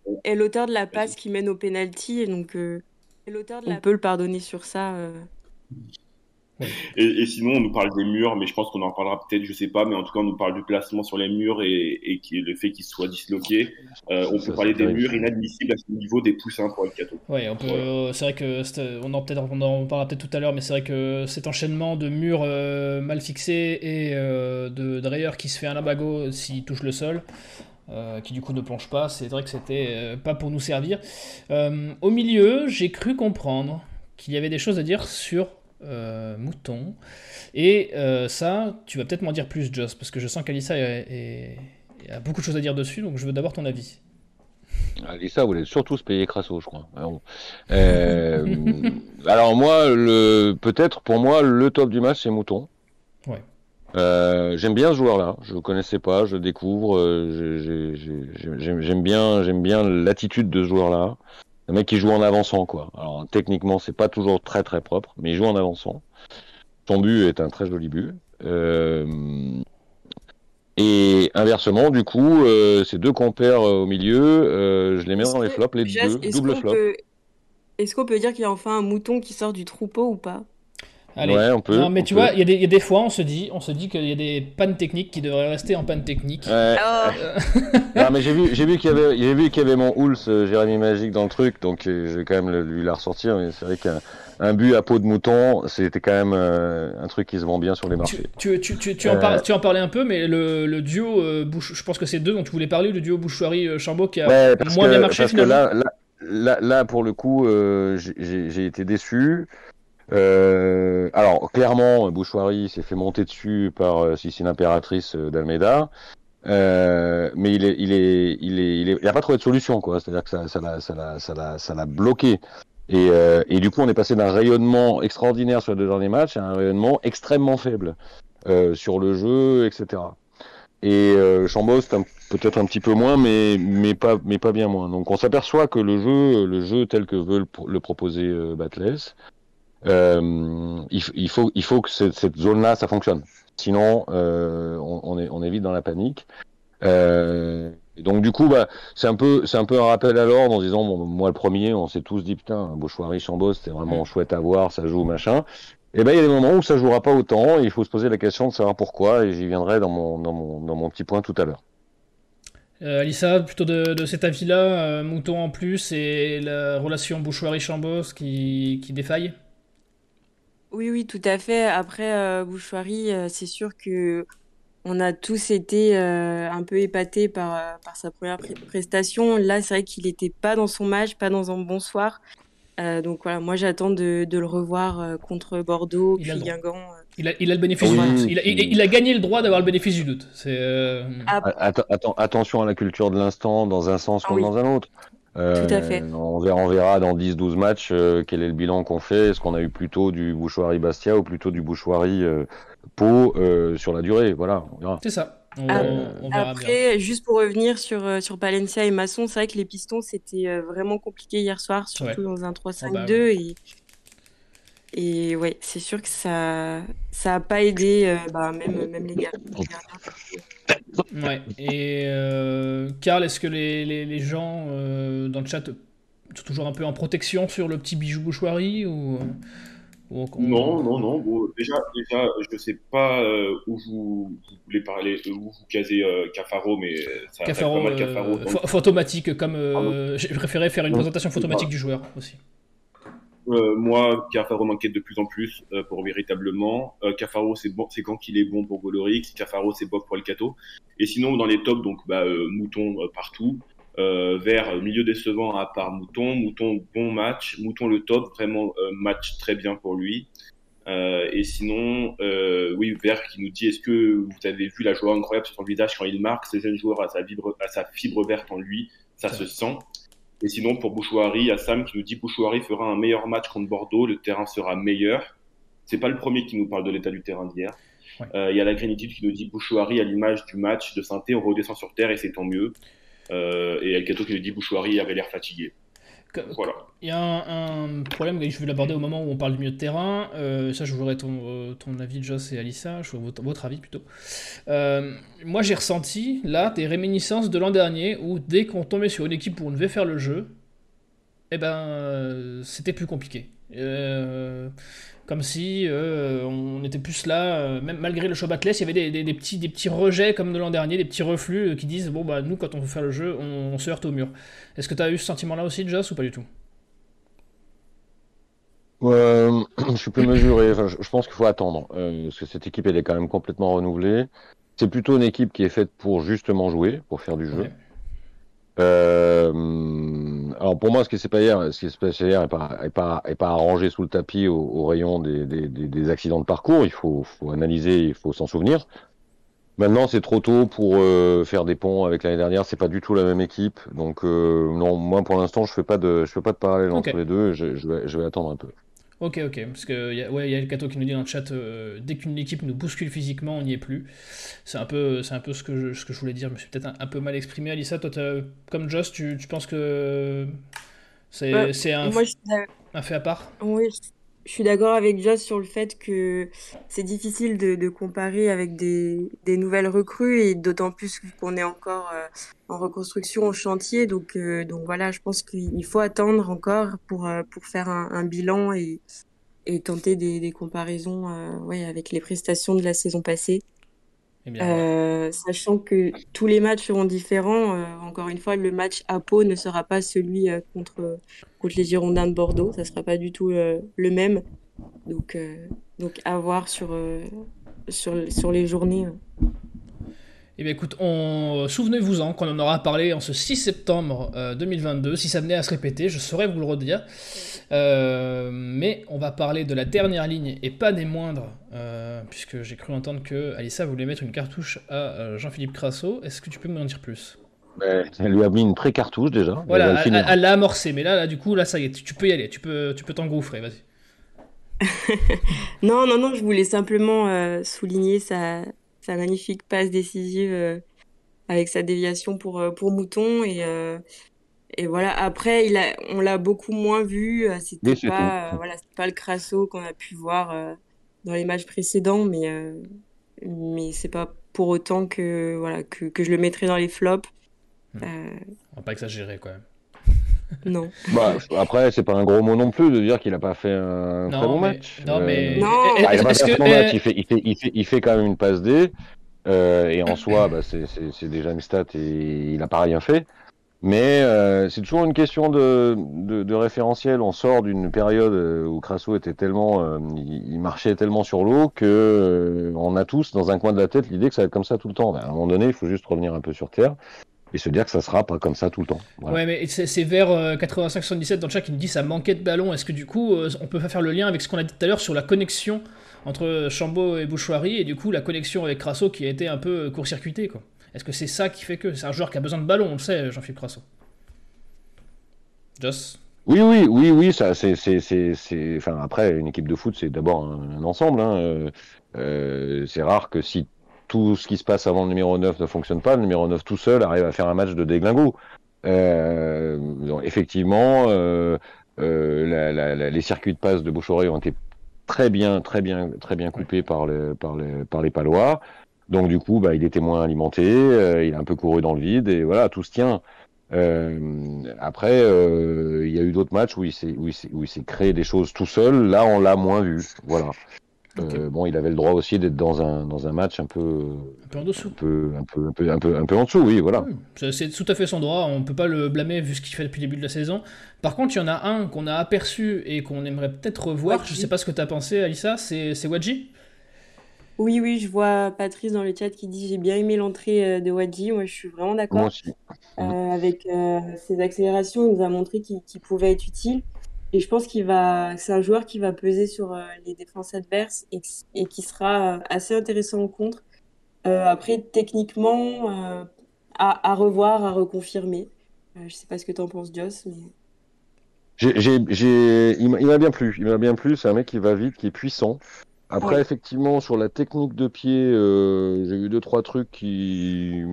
euh, est l'auteur de la passe qui mène au penalty, et donc euh, on peut le pardonner sur ça. euh. Et, et sinon, on nous parle des murs, mais je pense qu'on en parlera peut-être, je sais pas, mais en tout cas, on nous parle du placement sur les murs et, et qui, le fait qu'ils soient disloqués. Euh, on Ça, peut parler des terrible. murs inadmissibles à ce niveau des poussins pour El Cato. Ouais, on peut. Voilà. euh, c'est vrai que on en peut-être on en parlera peut-être tout à l'heure, mais c'est vrai que cet enchaînement de murs euh, mal fixés et de Dreyer qui se fait un labago s'il touche le sol. euh, qui du coup ne plonge pas, c'est vrai que c'était euh, pas pour nous servir. Euh, au milieu, j'ai cru comprendre qu'il y avait des choses à dire sur euh, Mouton. Et euh, ça, tu vas peut-être m'en dire plus, Joss, parce que je sens qu'Alissa a beaucoup de choses à dire dessus, donc je veux d'abord ton avis. Alissa voulez surtout se payer Crasso, je crois. Euh, alors moi, le peut-être pour moi le top du match c'est Mouton. Ouais. Euh, j'aime bien ce joueur-là. Je le connaissais pas, je le découvre. j'aime bien, j'aime bien l'attitude de ce joueur-là. Un mec qui joue en avançant, quoi. Alors techniquement, c'est pas toujours très très propre, mais il joue en avançant. Son but est un très joli but. Euh, et inversement, du coup, euh, ces deux compères euh, au milieu, je les mets dans les flops, les deux, double flop. Est-ce qu'on peut dire qu'il y a enfin un mouton qui sort du troupeau ou pas? Allez. Ouais, on peut. Non, mais tu vois, il y, a des fois, on se dit, on se dit qu'il y a des pannes techniques qui devraient rester en panne technique. Ouais. Oh. non, mais j'ai vu, j'ai vu qu'il y avait, j'ai vu qu'il y avait mon Houls, Jérémy Magique dans le truc, donc je vais quand même lui la ressortir. Mais c'est vrai qu'un un but à peau de mouton, c'était quand même euh, un truc qui se vend bien sur les marchés. Tu, tu, tu, tu en, euh, tu en, parlais un peu, mais le, le duo, euh, je pense que c'est deux dont tu voulais parler, le duo Bouchoirie-Chambaud qui a moins bien marché finalement. là, là, là, pour le coup, j'ai été déçu. Alors, clairement, Bouchoirie s'est fait monter dessus par Sicile Impératrice d'Almeida. mais il est, il est, il est, il est, il a pas trouvé de solution, quoi. C'est-à-dire que ça, ça l'a, ça l'a, ça l'a, bloqué. Et, euh, et, du coup, on est passé d'un rayonnement extraordinaire sur les deux derniers matchs à un rayonnement extrêmement faible euh, sur le jeu, etc. Et euh, Chambos, peut-être un petit peu moins, mais, mais, pas, mais pas bien moins. Donc on s'aperçoit que le jeu, le jeu tel que veut le, proposer euh, euh, il, il, faut, il faut que cette, cette zone-là, ça fonctionne. Sinon, euh, on, on, est, on est vite dans la panique. Euh, et donc du coup, bah, c'est un peu, c'est un peu un rappel à l'ordre en disant, bon, moi le premier, on s'est tous dit putain, Bouchoirie, Chambos, c'était vraiment mm. chouette à voir, ça joue machin. Et ben il y a des moments où ça jouera pas autant, et il faut se poser la question de savoir pourquoi, et j'y viendrai dans mon, dans mon, dans mon petit point tout à l'heure. Euh, Alissa, plutôt de, de cet avis-là, euh, Mouton en plus et la relation Bouchoirie-Chambos qui, qui défaille? Oui, oui, tout à fait. Après, euh, Bouchoirie, euh, c'est sûr que on a tous été euh, un peu épatés par, euh, par sa première prestation. Là, c'est vrai qu'il n'était pas dans son match, pas dans un bon soir. Euh, donc voilà, moi j'attends de, de, le revoir contre Bordeaux, il puis Guingamp. Il a, il a le bénéfice du doute. Il a, il, a, gagné le droit d'avoir le bénéfice du doute. Ah. attention à la culture de l'instant, dans un sens ah comme dans un autre. Tout à fait. On verra, on verra dans 10-12 matchs quel est le bilan qu'on fait. Est-ce qu'on a eu plutôt du Bouchoirie Bastia ou plutôt du Bouchoirie Pau euh, sur la durée? Voilà, C'est ça. Ah, après, juste pour revenir sur, euh, sur Palencia et Masson, c'est vrai que les pistons, c'était euh, vraiment compliqué hier soir, surtout dans un 3-5-2. Bah et, et ouais, c'est sûr que ça ça a pas aidé, bah, même, même les gars. Ouais. Et Karl, est-ce que les, les, les gens dans le chat sont toujours un peu en protection sur le petit bijou bouchoirie ou non, non, non. Bon, déjà, déjà, je sais pas euh, où vous, voulez parler, où vous casez euh, Cafaro, mais ça Cafaro, pas mal Cafaro. Euh, photomatique, comme j'ai préféré faire une présentation photomatique du joueur aussi. Moi, Cafaro m'inquiète de plus en plus pour véritablement. Cafaro, c'est bon, c'est quand il est bon pour Golorix. Cafaro, c'est bon pour El Cato. Et sinon, dans les tops, donc bah, Mouton partout. Euh, vers milieu décevant à part Mouton. Mouton, bon match. Mouton, le top, vraiment euh, match très bien pour lui. Euh, et sinon, euh, oui, Vert qui nous dit est-ce que vous avez vu la joie incroyable sur son visage quand il marque C'est un joueur à sa, vibre, à sa fibre verte en lui, ça se sent. Et sinon, pour Bouchouari, il y a Sam qui nous dit Bouchouari fera un meilleur match contre Bordeaux, le terrain sera meilleur. C'est pas le premier qui nous parle de l'état du terrain d'hier. Euh, il y a la Grénitude qui nous dit Bouchouari à l'image du match de Sainté, on redescend sur terre et c'est tant mieux. Euh, et El Cato qui lui dit Bouchouari avait l'air fatigué. Voilà. Il y a un, problème que je vais l'aborder au moment où on parle du milieu de terrain. Euh, ça, je voudrais ton, euh, ton avis, Joss et Alissa. Je veux votre, votre avis plutôt. moi, j'ai ressenti là des réminiscences de l'an dernier où dès qu'on tombait sur une équipe où on devait faire le jeu, eh ben, c'était plus compliqué. Euh, comme si euh, on était plus là, euh, même malgré le show backless, il y avait des, petits, des petits rejets comme de l'an dernier, des petits reflux euh, qui disent bon bah nous quand on veut faire le jeu, on, se heurte au mur. Est-ce que tu as eu ce sentiment-là aussi, Joss, ou pas du tout? Je suis plus mesuré. je, pense qu'il faut attendre parce que cette équipe elle est quand même complètement renouvelée. C'est plutôt une équipe qui est faite pour justement jouer, pour faire du jeu. Euh, alors pour moi, ce qui s'est passé hier, ce qui s'est passé hier est pas, est pas, est pas arrangé sous le tapis au, au rayon des, des, des, accidents de parcours. Il faut, faut analyser, il faut s'en souvenir. Maintenant, c'est trop tôt pour euh, faire des ponts avec l'année dernière. C'est pas du tout la même équipe. Donc, euh, non, moi, pour l'instant, je fais pas de, je fais pas de parallèle entre les deux. Je, je vais, je vais attendre un peu. Ok, ok. Parce que y a, ouais, y a le Cato qui nous dit dans le chat euh, dès qu'une équipe nous bouscule physiquement, on n'y est plus. C'est un peu, c'est un peu ce que je, ce que je voulais dire. Je me suis peut-être un, un peu mal exprimé. Alissa, toi, comme Joss, tu, tu penses que c'est Ouais, c'est un, Moi, je un fait à part? Oui, je je suis d'accord avec Joss sur le fait que c'est difficile de, de comparer avec des, des nouvelles recrues et d'autant plus qu'on est encore euh, en reconstruction au chantier. Donc, euh, donc voilà, je pense qu'il faut attendre encore pour, euh, pour faire un, un bilan et, et tenter des, des comparaisons euh, ouais, avec les prestations de la saison passée. Eh. Euh, sachant que tous les matchs seront différents. euh, encore une fois, le match à Pau ne sera pas celui euh, contre, les Girondins de Bordeaux. Ça sera pas du tout le même. Donc, donc à voir sur, les journées. Euh. Eh bien écoute, on... souvenez-vous-en qu'on en aura parlé en ce 6 septembre euh, 2022. Si ça venait à se répéter, je saurais vous le redire. Euh, mais on va parler de la dernière ligne et pas des moindres, euh, puisque j'ai cru entendre que Alissa voulait mettre une cartouche à euh, Jean-Philippe Crasso. Est-ce que tu peux m'en dire plus? Mais elle lui a mis une pré-cartouche déjà. Elle Voilà, elle l'a amorcé, mais là, là, du coup, là, ça y est, tu, tu peux y aller, tu peux tu peux t'engouffrer, vas-y. Non, non, non, je voulais simplement euh, souligner sa, sa magnifique passe décisive euh, avec sa déviation pour, euh, pour Mouton. Et, euh, et voilà, après, il a, on l'a beaucoup moins vu. C'était pas, euh, voilà, pas le crasso qu'on a pu voir euh, dans les matchs précédents, mais, euh, mais c'est pas pour autant que, voilà, que, que je le mettrais dans les flops. Hmm. Euh, On va pas exagérer quand même. Non. Bah, après, c'est pas un gros mot non plus de dire qu'il a pas fait un Non, très bon mais- match. non, mais- Euh, Non. Ah, il a pas fait un que- bon match. Il fait, il fait, il fait, il fait quand même une passe D. euh, et en soi, bah, c'est- déjà une stat et il a pas rien fait. Mais euh, c'est toujours une question de, de, de référentiel. On sort d'une période où Crasso était tellement, euh, il, il marchait tellement sur l'eau que euh, on a tous dans un coin de la tête l'idée que ça va être comme ça tout le temps. Ben, à un moment donné, il faut juste revenir un peu sur terre et se dire que ça sera pas comme ça tout le temps. Voilà. Ouais, mais c'est vers euh, 85-77 dans le chat qui nous dit ça manquait de ballon. Est-ce que du coup, euh, on peut pas faire le lien avec ce qu'on a dit tout à l'heure sur la connexion entre Chambaud et Bouchoirie et du coup la connexion avec Crasso qui a été un peu court-circuitée quoi Est-ce que c'est ça qui fait que c'est un joueur qui a besoin de ballon, on le sait, Jean-Philippe Crasso Joss? Oui, oui, oui, oui, ça, c'est, c'est, c'est, c'est, enfin, après, une équipe de foot, c'est d'abord un, un ensemble, hein. euh, euh, c'est rare que si tout ce qui se passe avant le numéro 9 ne fonctionne pas, le numéro 9 tout seul arrive à faire un match de déglingo. Euh, effectivement, euh, euh, les circuits de passe de Bouchoret ont été très bien, très bien, très bien coupés par, les par, les, par les Palois. Donc du coup, bah, il était moins alimenté, euh, il a un peu couru dans le vide et voilà, tout se tient. Euh, après, euh, il y a eu d'autres matchs où il s'est créé des choses tout seul. Là, on l'a moins vu. Voilà. Euh, bon, il avait le droit aussi d'être dans un dans un match un peu Un peu en un dessous. peu un peu un peu un peu un peu en dessous. Oui, voilà. C'est- tout à fait son droit, on peut pas le blâmer vu ce qu'il fait depuis le début de la saison. Par contre, il y en a un qu'on a aperçu et qu'on aimerait peut-être revoir, Wadji. je sais pas ce que t'as pensé Alissa, c'est c'est Wadji Oui, oui, je vois Patrice dans le chat qui dit j'ai bien aimé l'entrée euh, de Wadji. Moi, je suis vraiment Moi d'accord. aussi. Euh, avec euh, ses accélérations, il nous a montré qu'il qu'il pouvait être utile. Et je pense qu'il va, c'est un joueur qui va peser sur euh, les défenses adverses et, et qui sera euh, assez intéressant en contre. Euh, après, techniquement, euh, à, à revoir, à reconfirmer. Euh, je sais pas ce que t'en penses, Joss, mais J'ai, j'ai, j'ai, il m'a il m'a bien plu. Il m'a bien plu. C'est un mec qui va vite, qui est puissant. Après, Ouais. effectivement, sur la technique de pied, j'ai eu deux trois trucs qui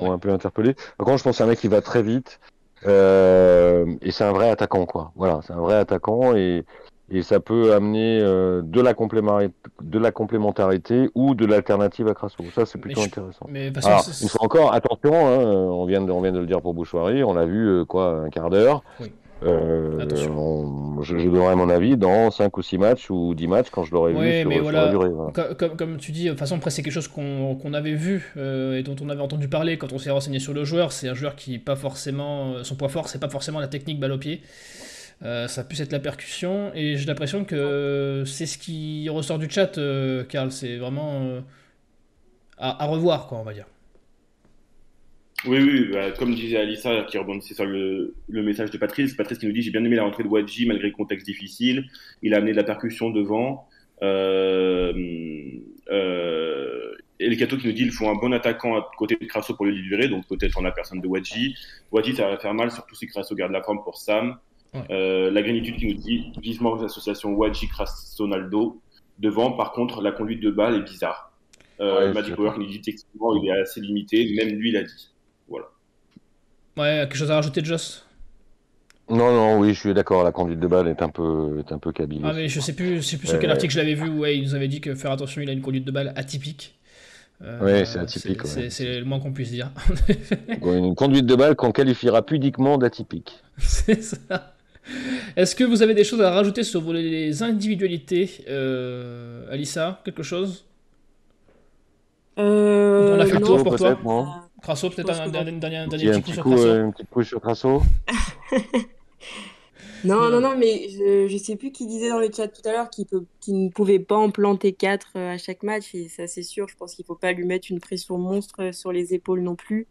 m'ont un peu interpellé. Par contre, je pense que c'est un mec qui va très vite euh, et c'est un vrai attaquant, quoi. Voilà, c'est un vrai attaquant et et ça peut amener euh, de la complémentarité, de la complémentarité ou de l'alternative à Crasso. Ça, c'est plutôt je- intéressant. Mais façon, Alors, une fois encore, attention, hein, on vient de, on vient de le dire pour Bouchoirie, on l'a vu euh, quoi, un quart d'heure. Oui. Euh, on- je, je donnerai mon avis dans 5 ou 6 matchs ou 10 matchs quand je l'aurai Ouais, vu sur, mais sur voilà. la durée. voilà. Comme, comme tu dis, de toute façon, après, c'est quelque chose qu'on avait vu euh, et dont on avait entendu parler quand on s'est renseigné sur le joueur. C'est un joueur qui, pas forcément, euh, son point fort, c'est pas forcément la technique balle au pied. Euh, ça a pu être la percussion et j'ai l'impression que c'est ce qui ressort du chat, Karl. C'est vraiment à, à revoir, quoi, on va dire. Oui, oui, bah, comme disait Alissa, qui rebondissait sur le, le message de Patrice, Patrice qui nous dit J'ai bien aimé la rentrée de Wadji malgré le contexte difficile. Il a amené de la percussion devant. Euh, euh, El Cato qui nous dit il faut un bon attaquant à côté de Crasso pour le libérer, donc peut-être en la personne de Wadji. Wadji, ça va faire mal, surtout si Crasso garde la forme pour Sam. Ouais. Euh, la gratitude qui nous dit vivement l'association Wadji Crasso-Naldo. Devant, par contre, la conduite de balle est bizarre. Euh, Ouais, Magic Power qui nous dit techniquement il est assez limité, même lui l'a dit. Ouais, quelque chose à rajouter, Joss? Non, non, oui, je suis d'accord. La conduite de balle est un peu, est un peu kabyle. Ah, mais je sais plus, je sais plus sur quel Euh, article je l'avais vu, ouais, il nous avait dit que faire attention, il a une conduite de balle atypique. Euh, Ouais, c'est atypique, c'est- ouais. C'est c'est le moins qu'on puisse dire. Une conduite de balle qu'on qualifiera pudiquement d'atypique. c'est ça. Est-ce que vous avez des choses à rajouter sur les individualités euh, Alissa, quelque chose? Euh, On a fait le non, tour je pour toi non Crasso, peut-être un, dernier, petit coup sur coup, Crasso euh, un petit coup sur Crasso. Non, non, non, mais je, je sais plus qui disait dans le chat tout à l'heure qu'il peut, qu'il ne pouvait pas en planter 4 à chaque match, et ça c'est sûr, je pense qu'il faut pas lui mettre une pression monstre euh, sur les épaules non plus.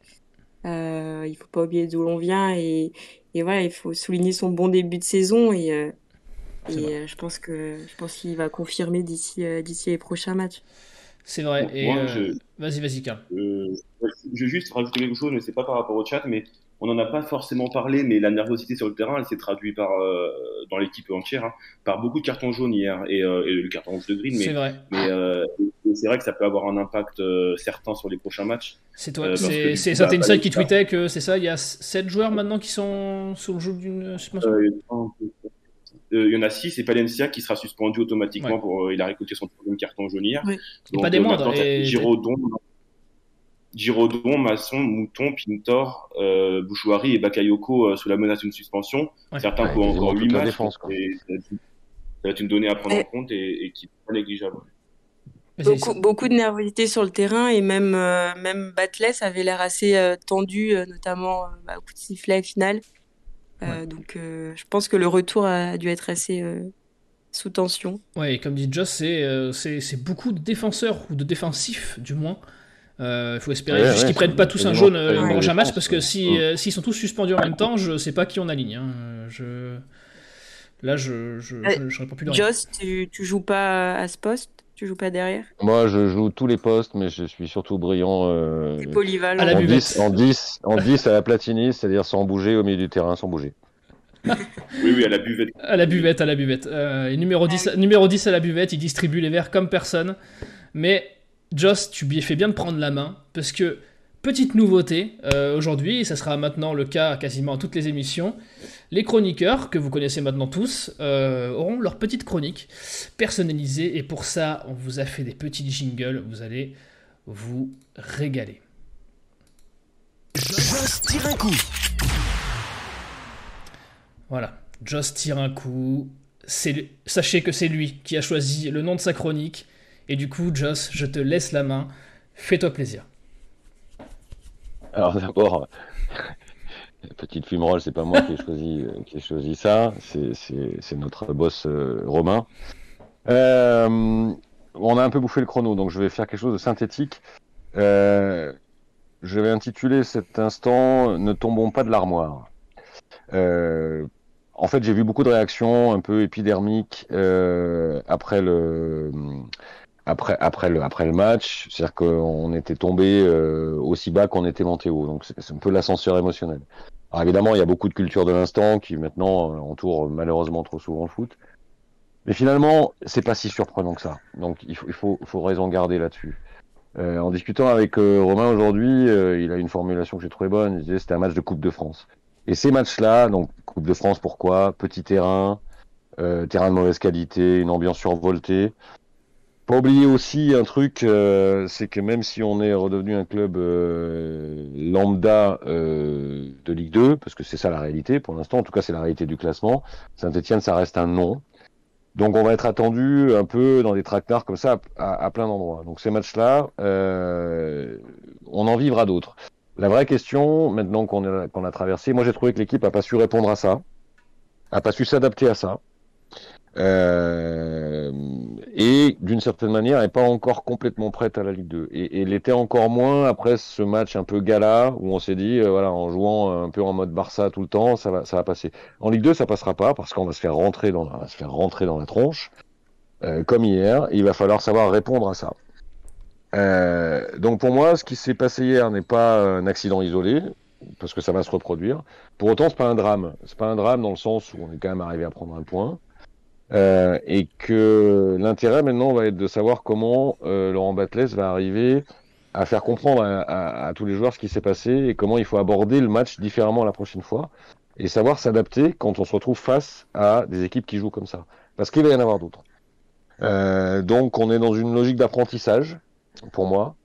Euh, il faut pas oublier d'où l'on vient, et, et voilà, il faut souligner son bon début de saison, et, euh, et euh, je pense que je pense qu'il va confirmer d'ici euh, d'ici les prochains matchs. C'est vrai. Et moi, euh, je- vas-y, vas-y, Karl. Euh, je vais juste rajouter quelque chose, mais c'est pas par rapport au chat, mais on n'en a pas forcément parlé, mais la nervosité sur le terrain, elle s'est traduite par, euh, dans l'équipe entière, hein, par beaucoup de cartons jaunes hier, et, euh, et le carton rouge de Green, C'est vrai. mais euh, c'est vrai que ça peut avoir un impact certain sur les prochains matchs. C'est toi. C'est c'est coup, Certain bah, qui bah, tweetait que c'est ça. Il y a 7 joueurs maintenant qui sont sous le joug d'une suspension? Euh, il y en a six, et Palencia qui sera suspendu automatiquement Ouais. pour, euh, il a récolté son troisième carton jaune hier. Ouais. Et pas des euh, moindres, et- Giraudon, Giraudon, Masson, Mouton, Pintor, euh, Bouchouari et Bakayoko euh, sous la menace d'une suspension. Ouais. Certains Ouais, pour encore toute 8 la matchs. défense, quoi. et ça va être une- donnée à prendre en compte et, et qui n'est pas négligeable. Beaucoup, beaucoup de nervosité sur le terrain et même, euh, même Batless avait l'air assez euh, tendu, notamment euh, bah, au coup de sifflet final. Euh, Donc euh, je pense que le retour a dû être assez euh, sous tension. Ouais, et comme dit Joss, c'est euh, c'est c'est beaucoup de défenseurs, ou de défensifs du moins. Il faut espérer Ouais, juste ouais, qu'ils prennent pas tous un jaune euh, quasiment le prochain la match, défense, parce que ouais. si, euh, s'ils sont tous suspendus en même temps, je sais pas qui on aligne. hein. Je... Là, je, je, je, je réponds plus. Joss, tu, tu joues pas à ce poste? Tu joues pas derrière? Moi, je joue tous les postes, mais je suis surtout brillant euh, polyvalent. À la en, buvette. 10, en, 10, en 10 à la Platini, c'est-à-dire sans bouger au milieu du terrain, sans bouger. Oui, oui, à la buvette. À la buvette, à la buvette. Euh, et numéro, 10, numéro 10 à la buvette, il distribue les verres comme personne. Mais Joss, tu lui fais bien de prendre la main, parce que, petite nouveauté, euh, aujourd'hui, et ça sera maintenant le cas quasiment à toutes les émissions, les chroniqueurs, que vous connaissez maintenant tous, euh, auront leur petite chronique personnalisée, et pour ça, on vous a fait des petits jingles, vous allez vous régaler. Joss tire un coup. Voilà, Joss tire un coup. Sachez que c'est lui qui a choisi le nom de sa chronique. Et du coup, Joss, je te laisse la main. Fais-toi plaisir. Alors d'abord, petite fumerole, c'est pas moi qui ai choisi, euh, qui ai choisi ça, c'est- notre boss euh, Romain. Euh, on a un peu bouffé le chrono, donc je vais faire quelque chose de synthétique. Je vais intituler cet instant Ne tombons pas de l'armoire. En fait, j'ai vu beaucoup de réactions un peu épidermiques après le après après le après le match, c'est-à-dire qu'on était tombé euh, aussi bas qu'on était monté haut. Donc c'est un peu l'ascenseur émotionnel. Alors évidemment, il y a beaucoup de culture de l'instant qui maintenant euh, entoure malheureusement trop souvent le foot. Mais finalement, c'est pas si surprenant que ça. Donc il faut il faut, faut raison garder là-dessus. Euh, en discutant avec euh, Romain aujourd'hui, euh, il a une formulation que j'ai trouvée bonne. Il disait c'était un match de Coupe de France. Et ces matchs-là, donc Coupe de France, pourquoi? Petit terrain, euh, terrain de mauvaise qualité, une ambiance survoltée. Pas oublier aussi un truc, euh, c'est que même si on est redevenu un club euh, lambda euh, de Ligue 2, parce que c'est ça la réalité pour l'instant, en tout cas c'est la réalité du classement, Saint-Etienne ça reste un nom. Donc on va être attendu un peu dans des traquenards comme ça à, plein d'endroits. Donc ces matchs-là, on en vivra d'autres. La vraie question, maintenant qu'on a, a traversé, moi j'ai trouvé que l'équipe a pas su répondre à ça, a pas su s'adapter à ça. Euh, et d'une certaine manière, n'est pas encore complètement prête à la Ligue 2. Et, et l'était encore moins après ce match un peu gala où on s'est dit, euh, voilà, en jouant un peu en mode Barça tout le temps, ça va, ça va passer. En Ligue 2, ça passera pas parce qu'on va se faire rentrer dans la, se faire rentrer dans la tronche, euh, comme hier. Il va falloir savoir répondre à ça. donc pour moi, ce qui s'est passé hier n'est pas un accident isolé, parce que ça va se reproduire. Pour autant, c'est pas un drame. C'est pas un drame dans le sens où on est quand même arrivé à prendre un point. Euh, et que l'intérêt maintenant va être de savoir comment euh, Laurent Batles va arriver à faire comprendre à, tous les joueurs ce qui s'est passé et comment il faut aborder le match différemment la prochaine fois et savoir s'adapter quand on se retrouve face à des équipes qui jouent comme ça. Parce qu'il va y en avoir d'autres. Euh, donc on est dans une logique d'apprentissage pour moi.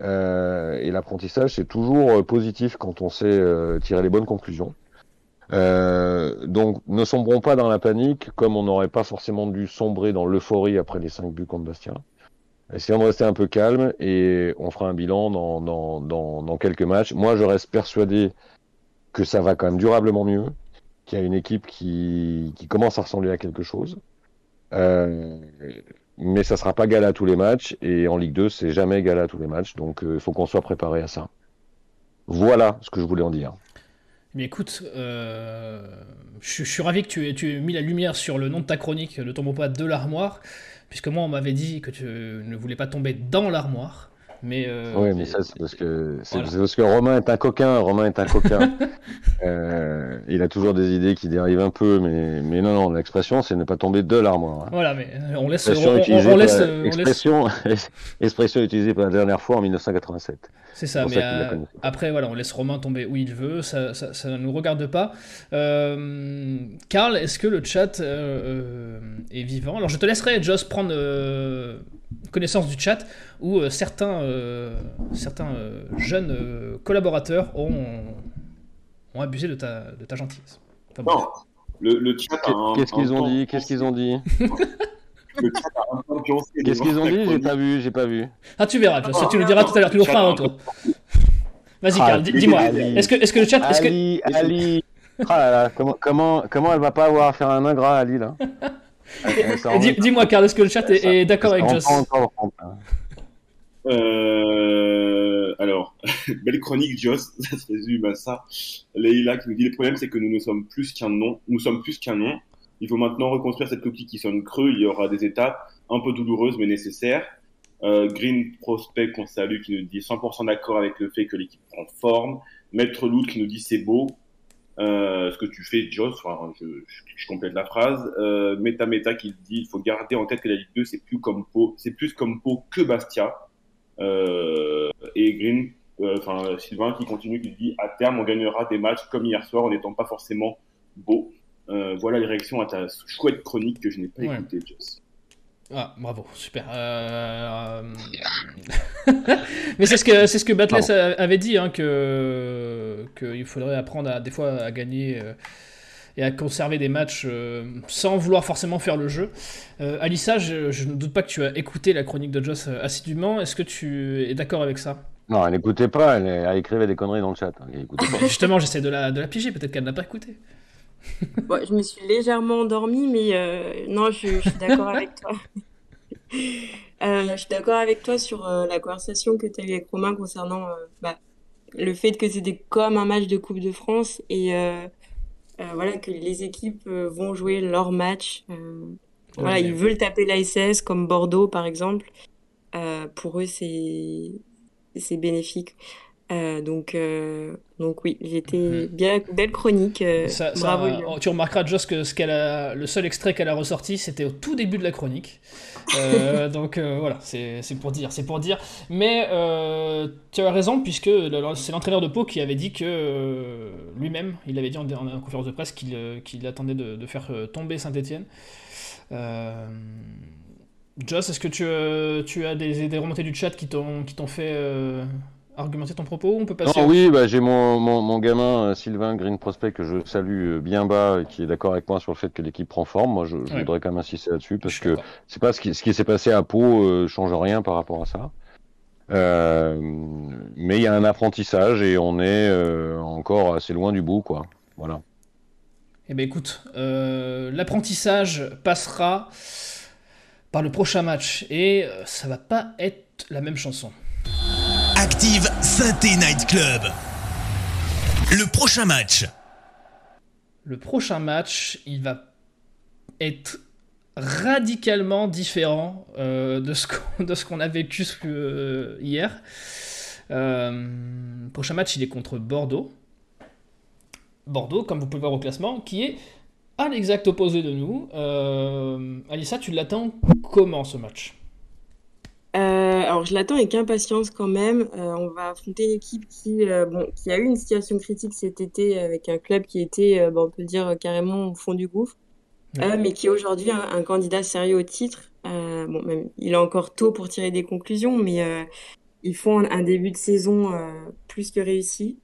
et l'apprentissage c'est toujours positif quand on sait tirer les bonnes conclusions. Euh, donc ne sombrons pas dans la panique, comme on n'aurait pas forcément dû sombrer dans l'euphorie après les 5 buts contre Bastia. Essayons de rester un peu calme et on fera un bilan dans, dans, dans, dans quelques matchs. Moi, je reste persuadé que ça va quand même durablement mieux, qu'il y a une équipe qui, qui commence à ressembler à quelque chose. Euh, mais ça sera pas gala à tous les matchs et en Ligue 2, c'est jamais gala à tous les matchs. Donc, euh, il faut qu'on soit préparé à ça. Voilà ce que je voulais en dire. Mais écoute, euh, je, suis ravi que tu aies, tu mis la lumière sur le nom de ta chronique, Ne tombons pas de l'armoire, puisque moi on m'avait dit que tu ne voulais pas tomber dans l'armoire. Mais euh, oui, mais ça c'est parce que c'est parce que Romain est un coquin. Romain est un coquin. euh, il a toujours des idées qui dérivent un peu, mais mais non non, l'expression c'est ne pas tomber de l'armoire. Hein. Voilà, mais euh, on laisse. On, laisse, expression, expression utilisée pour la dernière fois en 1987. C'est ça, mais après voilà, on laisse Romain tomber où il veut, ça, ça, ça ne nous regarde pas. Euh, Karl, est-ce que le chat est vivant? Alors je te laisserai, Joss, prendre connaissance du chat où euh, certains, euh, certains euh, jeunes collaborateurs ont, ont abusé de ta, de ta gentillesse. non, le, le chat Qu'est-ce qu'ils ont dit? Qu'est-ce qu'ils ont dit? Qu'est-ce qu'ils ont dit? J'ai pas vu, j'ai pas vu. Ah, tu verras, tu nous diras tout à l'heure, tu nous feras un retour. Vas-y, ah, Karl, dis-moi. Est-ce que, est que le chat. Ali, que... Ali. Ah là là, comment, comment, comment elle va pas avoir à faire un ingrat, Ali, là? Dis-moi, Carl, est-ce que le chat est, d'accord avec Joss euh, alors, belle chronique, Joss, ça se résume à ça. Leïla qui nous dit le problème, c'est que nous ne sommes plus qu'un nom. Nous sommes plus qu'un nom. Il faut maintenant reconstruire cette copie qui sonne creux. Il y aura des étapes un peu douloureuses mais nécessaires. Euh, Green Prospect qu'on salue qui nous dit 100% d'accord avec le fait que l'équipe prend forme. Maître Loot qui nous dit c'est beau. Euh, ce que tu fais, Joss, enfin, je, je, complète la phrase. Euh, Meta Meta qui dit il faut garder en tête que la Ligue 2 c'est plus comme Pau, c'est plus comme Pau que Bastia. Euh, et Green, enfin Sylvain qui continue qui dit à terme on gagnera des matchs comme hier soir en n'étant pas forcément beau. Voilà les réactions à ta chouette chronique que je n'ai pas ouais. écoutée, Joss. Ah, bravo, super. Euh... Mais c'est ce que c'est ce que Batless avait dit, hein, que qu'il faudrait apprendre à des fois à gagner euh, et à conserver des matchs euh, sans vouloir forcément faire le jeu. Alissa, je, je, ne doute pas que tu as écouté la chronique de Joss assidûment. Est-ce que tu es d'accord avec ça? Non, elle n'écoutait pas. Elle, elle, écrivait des conneries dans le chat. Justement, j'essaie de la de la piger. Peut-être qu'elle n'a pas écouté. Je me suis légèrement endormie, mais euh, non, je, je suis d'accord avec toi. Euh, je suis d'accord avec toi sur euh, la conversation que tu as eu avec Romain concernant bah, le fait que c'était comme un match de Coupe de France et voilà que les équipes vont jouer leur match. voilà, ils veulent taper l'ASS comme Bordeaux par exemple. pour eux, c'est c'est bénéfique. Euh, donc, euh, donc oui, j'étais mhm. bien belle chronique. Euh, ça, bravo. Ça, tu remarqueras juste que ce qu'elle a, le seul extrait qu'elle a ressorti, c'était au tout début de la chronique. donc voilà, c'est pour dire, c'est pour dire. Mais tu as raison puisque c'est l'entraîneur de Pau qui avait dit que lui-même, il avait dit en, en, conférence de presse qu'il attendait de, de, faire tomber Saint-Étienne. Joss, est-ce que tu, tu as des, des, remontées du chat qui t'ont fait argumenter ton propos On peut passer. Non, oui, bah, j'ai mon, mon, mon, gamin euh, Sylvain Green Prospect que je salue euh, bien bas et qui est d'accord avec moi sur le fait que l'équipe prend forme. Moi, je, je ouais. voudrais quand même insister là-dessus parce que c'est pas ce qui, ce qui s'est passé à Pau euh, change rien par rapport à ça. Euh, mais il y a un apprentissage et on est euh, encore assez loin du bout, quoi. Voilà. Eh ben écoute, l'apprentissage passera par le prochain match et ça va pas être la même chanson. Active Synthé Night Club. Le prochain match. Le prochain match, il va être radicalement différent de ce qu'on a vécu hier. prochain match, il est contre Bordeaux. Bordeaux, comme vous pouvez voir au classement, qui est à l'exact opposé de nous. Alissa, tu l'attends comment ce match? Euh, alors, je l'attends avec impatience quand même. Euh, on va affronter une équipe qui, euh, bon, qui a eu une situation critique cet été avec un club qui était, bon, on peut le dire, carrément au fond du gouffre, mais qui est aujourd'hui un, candidat sérieux au titre. bon, même, il est encore tôt pour tirer des conclusions, mais ils font un, début de saison plus que réussi.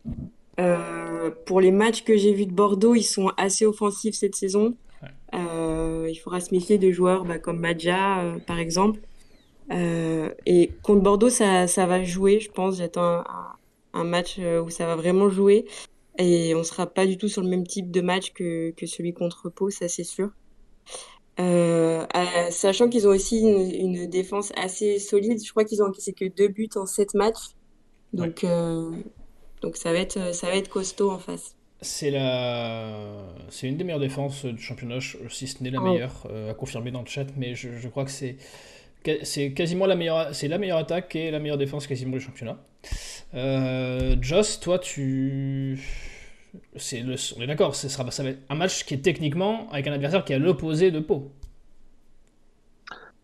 pour les matchs que j'ai vus de Bordeaux, ils sont assez offensifs cette saison. il faudra se méfier de joueurs bah, comme Madja, par exemple. Euh, et contre Bordeaux, ça, ça va jouer, je pense. J'attends un, un, match euh, où ça va vraiment jouer. Et on sera pas du tout sur le même type de match que, que celui contre Pau, ça c'est sûr. Euh, sachant qu'ils ont aussi une, une, défense assez solide. Je crois qu'ils ont encaissé que deux buts en sept matchs. Donc, euh, donc ça, va être, ça va être costaud en face. C'est la... c'est une des meilleures défenses du championnat, si ce n'est la meilleure, à confirmer dans le chat, mais je, je crois que c'est c'est quasiment la meilleure, c'est la meilleure attaque et la meilleure défense quasiment du championnat. Euh, Joss, toi, tu, c'est le, on est d'accord, ce sera, ça va être un match qui est techniquement avec un adversaire qui est à l'opposé de Pau.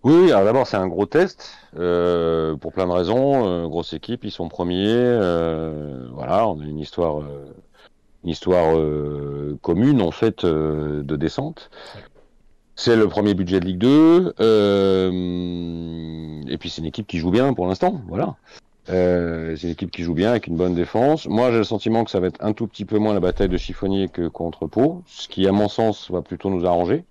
Oui, alors d'abord c'est un gros test euh, pour plein de raisons. Euh, grosse équipe, ils sont premiers. Voilà, on a une histoire, une histoire commune en fait de descente. C'est le premier budget de Ligue 2. Euh, et puis c'est une équipe qui joue bien pour l'instant. Voilà. Euh, c'est une équipe qui joue bien avec une bonne défense. Moi, j'ai le sentiment que ça va être un tout petit peu moins la bataille de chiffonnier que contre Pau, ce qui, à mon sens, va plutôt nous arranger.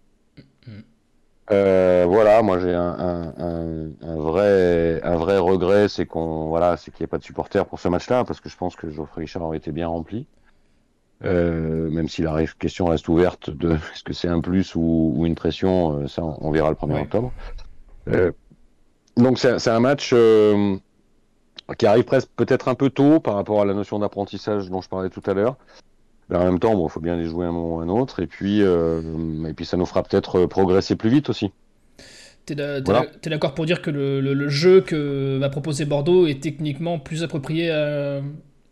Euh, voilà, moi j'ai un, un, un, vrai un vrai regret, c'est qu'on voilà, c'est qu'il n'y ait pas de supporters pour ce match-là, parce que je pense que Geoffrey Richard aurait été bien rempli. Euh, même si la question reste ouverte de est-ce que c'est un plus ou, ou une pression, euh, ça on, verra le 1er octobre. Euh, donc c'est un match euh, qui arrive presque peut-être un peu tôt par rapport à la notion d'apprentissage dont je parlais tout à l'heure. Mais en même temps, bon, faut bien les jouer un moment ou un autre, et puis et puis ça nous fera peut-être progresser plus vite aussi. T'es d'accord pour dire que le, le, le, jeu que va proposer Bordeaux est techniquement plus approprié à,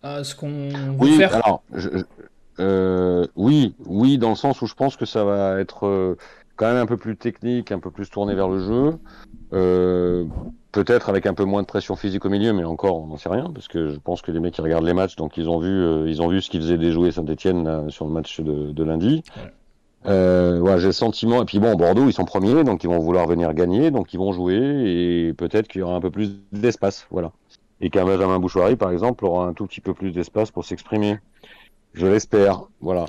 à ce qu'on veut oui, faire? alors, je, euh, oui, oui, dans le sens où je pense que ça va être euh, quand même un peu plus technique, un peu plus tourné vers le jeu. Euh, Peut-être avec un peu moins de pression physique au milieu, mais encore, on n'en sait rien, parce que je pense que les mecs qui regardent les matchs, donc ils ont vu, euh, ils ont vu ce qu'ils faisaient déjouer Saint-Etienne sur le match de, de lundi. Ouais. Euh, ouais, j'ai le sentiment. Et puis bon, Bordeaux, ils sont premiers, donc ils vont vouloir venir gagner, donc ils vont jouer, et peut-être qu'il y aura un peu plus d'espace, voilà. Et qu'un Benjamin Bouchoirie, par exemple, aura un tout petit peu plus d'espace pour s'exprimer. Je l'espère. Voilà.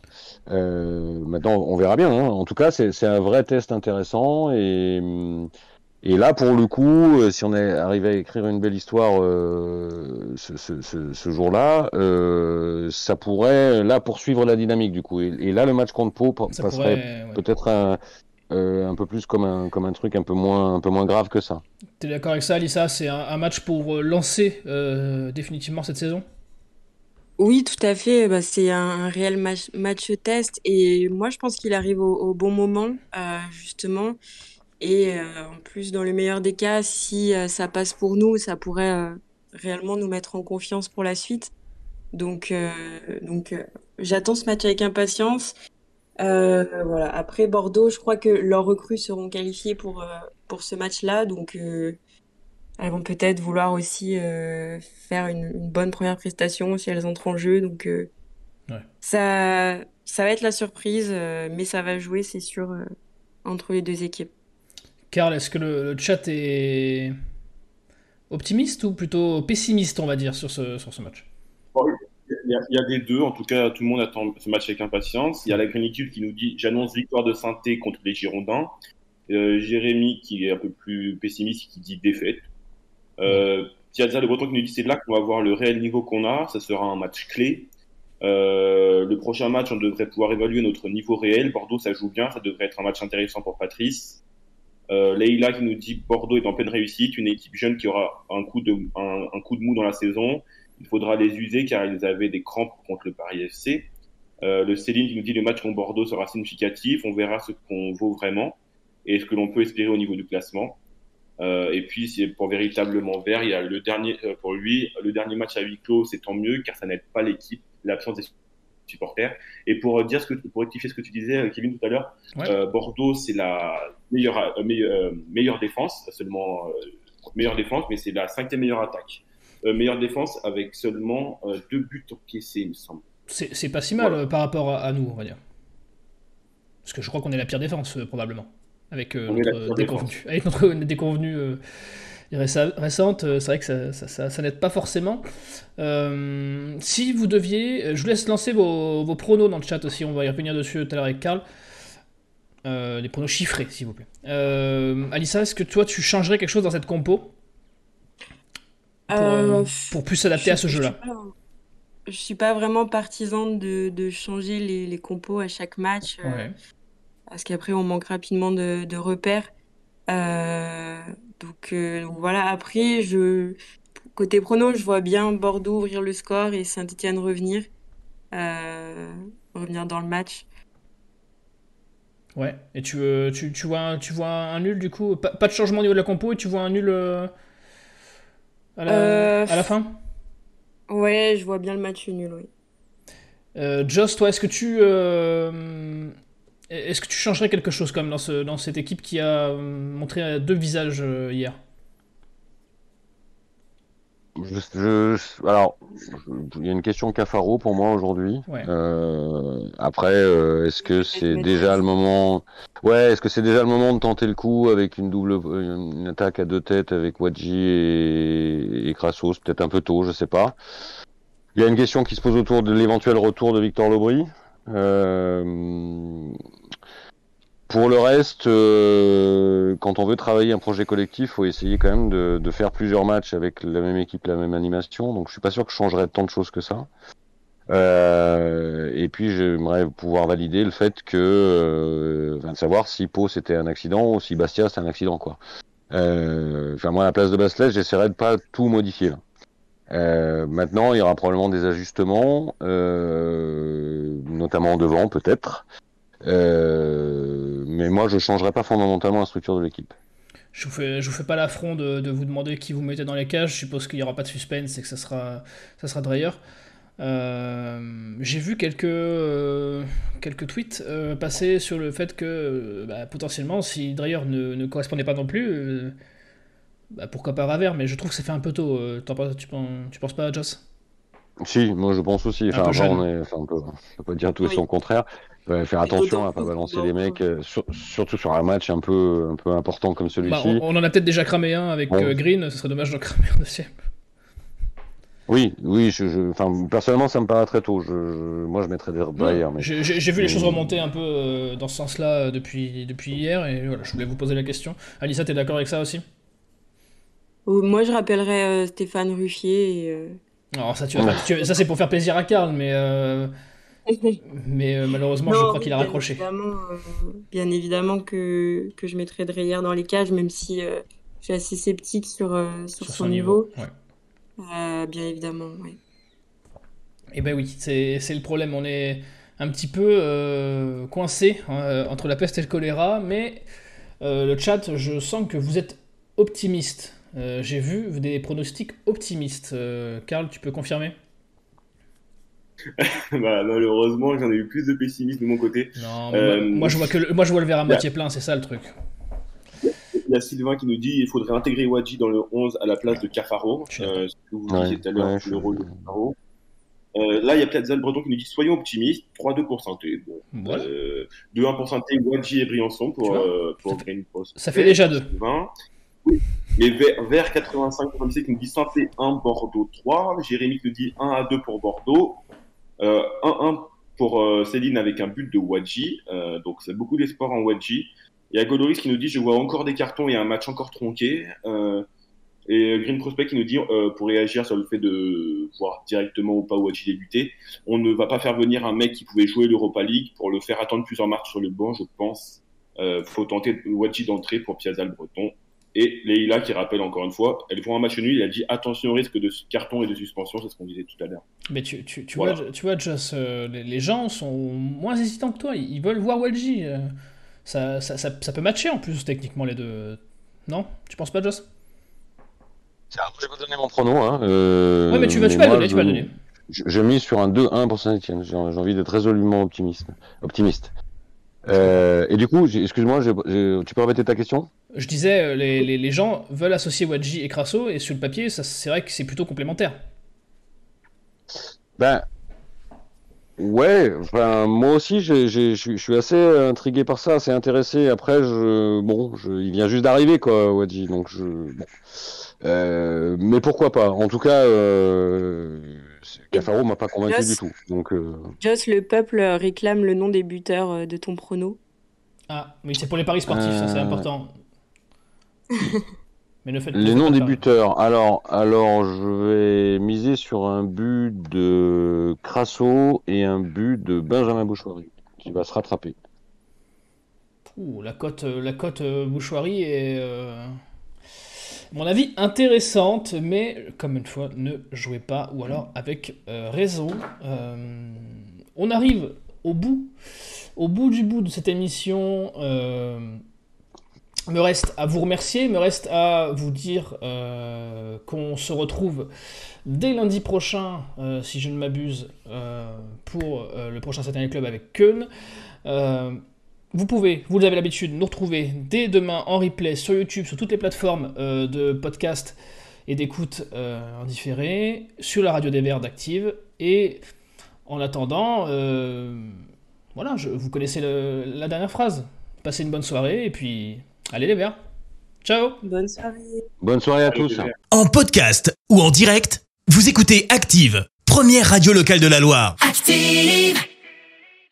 Euh, maintenant, on verra bien. Hein. En tout cas, c'est un vrai test intéressant. Et, et là, pour le coup, euh, si on est arrivé à écrire une belle histoire euh, ce, ce, ce, ce jour-là, euh, ça pourrait là poursuivre la dynamique du coup. Et, et là, le match contre Pau passerait ouais. peut-être un, euh, un peu plus comme un, comme un truc un peu moins, un peu moins grave que ça. Tu es d'accord avec ça, Alissa? C'est un, un, match pour lancer définitivement cette saison? Oui, tout à fait. Bah, c'est un, réel match, test et moi je pense qu'il arrive au, bon moment euh, justement. Et euh, en plus, dans le meilleur des cas, si euh, ça passe pour nous, ça pourrait réellement nous mettre en confiance pour la suite. Donc, donc j'attends ce match avec impatience. voilà. Après Bordeaux, je crois que leurs recrues seront qualifiées pour pour ce match-là, donc elles vont peut-être vouloir aussi euh, faire une, une, bonne première prestation si elles entrent en jeu. Donc euh, ouais. ça, ça va être la surprise, euh, mais ça va jouer, c'est sûr, euh, entre les deux équipes. Karl, est-ce que le, le, chat est optimiste ou plutôt pessimiste, on va dire, sur ce, sur ce match? Il y, a, il y, a, des deux, en tout cas, tout le monde attend ce match avec impatience. Il y a la Greenitude qui nous dit J'annonce victoire de synthé contre les Girondins. Jérémy qui est un peu plus pessimiste qui dit défaite. Euh, Tiaza Le Breton qui nous dit c'est là qu'on va voir le réel niveau qu'on a. Ça sera un match clé. Euh, le prochain match, on devrait pouvoir évaluer notre niveau réel. Bordeaux, ça joue bien. Ça devrait être un match intéressant pour Patrice. Euh, Leïla qui nous dit Bordeaux est en pleine réussite. Une équipe jeune qui aura un coup de, un, un coup de mou dans la saison. Il faudra les user car ils avaient des crampes contre le Paris FC. Euh, le Céline qui nous dit le match contre Bordeaux sera significatif. On verra ce qu'on vaut vraiment. et ce que l'on peut espérer au niveau du classement. Euh, et puis, c'est pour véritablement vert, il y a le dernier, euh, pour lui, le dernier match à huis clos, c'est tant mieux, car ça n'aide pas l'équipe, l'absence des supporters. Et pour dire ce que, pour rectifier ce que tu disais, euh, Kevin, tout à l'heure, Bordeaux, c'est la meilleure, meilleure, défense, seulement meilleure défense, mais c'est la cinquième meilleure attaque. meilleure défense avec seulement deux buts encaissés, il me semble. C'est pas si mal par rapport à, nous, on va dire. Parce que je crois qu'on est la pire défense, probablement avec, euh, notre, déconvenu, avec notre déconvenu euh, récente. Euh, c'est vrai que ça, n'aide pas forcément. si vous deviez, je vous laisse lancer vos, vos, pronos dans le chat aussi, on va y revenir dessus tout à l'heure avec Karl. les pronos chiffrés, s'il vous plaît. Alissa, est-ce que toi tu changerais quelque chose dans cette compo pour, pour plus s'adapter à ce jeu-là Je suis pas vraiment partisane de, de changer les, les, compos à chaque match. Ouais parce qu'après on manque rapidement de, repères. Euh, euh, donc, voilà, après, je, côté prono, je vois bien Bordeaux ouvrir le score et Saint-Etienne revenir, euh, revenir dans le match. Ouais, et tu, tu, tu, vois, tu vois un nul du coup? Pas, de changement au niveau de la compo et tu vois un nul à, la, à la fin? Ouais, je vois bien le match nul, oui. Joss, toi, est-ce que tu est-ce que tu changerais quelque chose comme dans, ce, dans cette équipe qui a euh, montré deux visages euh, hier? Alors, il y a une question Cafaro pour moi aujourd'hui. Euh, après, est-ce que c'est déjà le moment? Ouais, est-ce que c'est déjà le moment de tenter le coup avec une double, une attaque à deux têtes avec Wadji et, et Krassos Peut-être un peu tôt, je sais pas. Il y a une question qui se pose autour de l'éventuel retour de Victor Lobry? Euh, pour le reste, euh, quand on veut travailler un projet collectif, faut essayer quand même de, faire plusieurs matchs avec la même équipe, la même animation. Donc je suis pas sûr que je changerais tant de choses que ça. Euh, et puis j'aimerais pouvoir valider le fait que, de savoir si Pau c'était un accident ou si Bastia c'est un accident moi à la place de Baslet, j'essaierai de pas tout modifier. Euh, maintenant, il y aura probablement des ajustements, euh, notamment devant peut-être. Euh, mais moi, je ne changerai pas fondamentalement la structure de l'équipe. Je vous fais, je vous fais pas l'affront de, vous demander qui vous mettez dans les cages. Je suppose qu'il n'y aura pas de suspense et que ça sera, ça sera Dreyer. J'ai vu quelques, quelques tweets passer sur le fait que bah, potentiellement, si Dreyer ne, ne, correspondait pas non plus, bah, pourquoi pas Ravert, mais je trouve que ça fait un peu tôt. Euh, tu, penses, tu penses pas, Joss? Si, moi je pense aussi. Enfin, on est, enfin, on peut, peut pas dire tout et son contraire. faire attention à pas balancer les mecs, euh, surtout sur un match un peu, un peu important comme celui-ci. Bah, on, en a peut-être déjà cramé un avec euh, Green, ce serait dommage d'en cramer un deuxième. Oui, oui, je, Enfin, personnellement, ça me paraît très tôt. Je, moi, je mettrais des derrière. Mais... J'ai vu les choses remonter un peu dans ce sens-là depuis, depuis hier, et voilà, je voulais vous poser la question. Alissa, t'es d'accord avec ça aussi? Moi, je rappellerais euh, Stéphane Ruffier. Et, euh, ça, ça c'est pour faire plaisir à Karl, mais, euh, mais malheureusement, je crois qu'il a raccroché. bien évidemment que, que je mettrais Dreyer dans les cages, même si je suis assez sceptique sur, sur, son, niveau. bien évidemment, oui. Eh ben oui, c'est le problème. On est un petit peu coincé hein, entre la peste et le choléra, mais le chat, je sens que vous êtes optimiste. Euh, j'ai vu des pronostics optimistes. Euh, Karl, tu peux confirmer? Bah, Malheureusement, j'en ai eu plus de pessimistes de mon côté. Non, euh, moi, je vois que le, moi, je vois le verre à moitié plein, c'est ça le truc. Il y a Sylvain qui nous dit qu'il faudrait intégrer Wadji dans le 11 à la place de Cafaro. ce que vous disiez tout à l'heure, le rôle de Cafaro. là, il y a peut-être Zal Breton qui nous dit soyons optimistes, 3-2 pour Santé. Bon, 2-1 pour Santé, Wadji et Briançon pour, pour Green Post. Ça fait déjà 2. Mais vers, 85 qui nous dit santé 1, Bordeaux 3. Jérémy qui nous dit 1 à 2 pour Bordeaux. 1-1 euh, pour euh, Céline avec un but de Wadji. Euh, donc c'est beaucoup d'espoir en Wadji. Il y a Godoris qui nous dit je vois encore des cartons et un match encore tronqué. et Green Prospect qui nous dit pour réagir sur le fait de voir directement ou pas Wadji débuter, on ne va pas faire venir un mec qui pouvait jouer l'Europa League pour le faire attendre plusieurs matchs sur le banc, je pense. faut tenter Wadji d'entrer pour Piazza Breton. Et Leïla qui rappelle encore une fois, elle voit un match nul, a dit attention au risque de carton et de suspension, c'est ce qu'on disait tout à l'heure. Mais tu, tu, tu vois, tu vois Joss, euh, les, gens sont moins hésitants que toi, ils, veulent voir Walji. Euh. Ça, ça, ça, ça peut matcher en plus, techniquement, les deux. Non? Tu penses pas, Joss? Tiens, je vais pas donner mon prono. Hein. Euh, Ouais, mais tu vas, tu vas moi, le donner, tu vas je- le donner. Je, je mise sur un 2-1 pour Saint-Etienne. J'ai j'ai envie d'être résolument optimiste. optimiste. Euh, et du coup, excuse-moi, tu peux répéter ta question? Je disais, euh, les, les, les gens veulent associer Wadji et Crasso, et sur le papier, ça, c'est vrai que c'est plutôt complémentaire. Ben, ouais, enfin, moi aussi, je suis- je suis assez intrigué par ça, assez intéressé. Après, je, bon, je, il vient juste d'arriver, quoi, Wadji, donc je, bon. Euh, mais pourquoi pas? En tout cas, euh, c'est- Cafaro m'a pas convaincu du tout. Donc, euh, Joss, le peuple réclame le nom des buteurs euh, de ton prono. Ah, oui, c'est pour les paris sportifs, ça c'est Euh. important. Mais ne faites ne les faites noms pas de des paris. buteurs. Alors, alors, je vais miser sur un but de Crasso et un but de Benjamin Bouchoirie, qui va se rattraper. Ouh, la cote, euh, la cote euh, Bouchoirie est, euh, à mon avis, intéressante, mais comme une fois, ne jouez pas, ou alors avec euh, raison. Euh, on arrive au bout, au bout du bout de cette émission. Me reste à vous remercier, me reste à vous dire euh, qu'on se retrouve dès lundi prochain, euh, si je ne m'abuse, euh, pour le prochain Saturday Club avec Keun. Vous pouvez, vous avez l'habitude, nous retrouver dès demain en replay sur YouTube, sur toutes les plateformes de podcast et d'écoute en sur la radio des Verts d'Active. Et en attendant, voilà, vous connaissez la dernière phrase. Passez une bonne soirée et puis allez les Verts. Ciao Bonne soirée. Bonne soirée à Allez, tous. En podcast ou en direct, vous écoutez Active, première radio locale de la Loire. Active.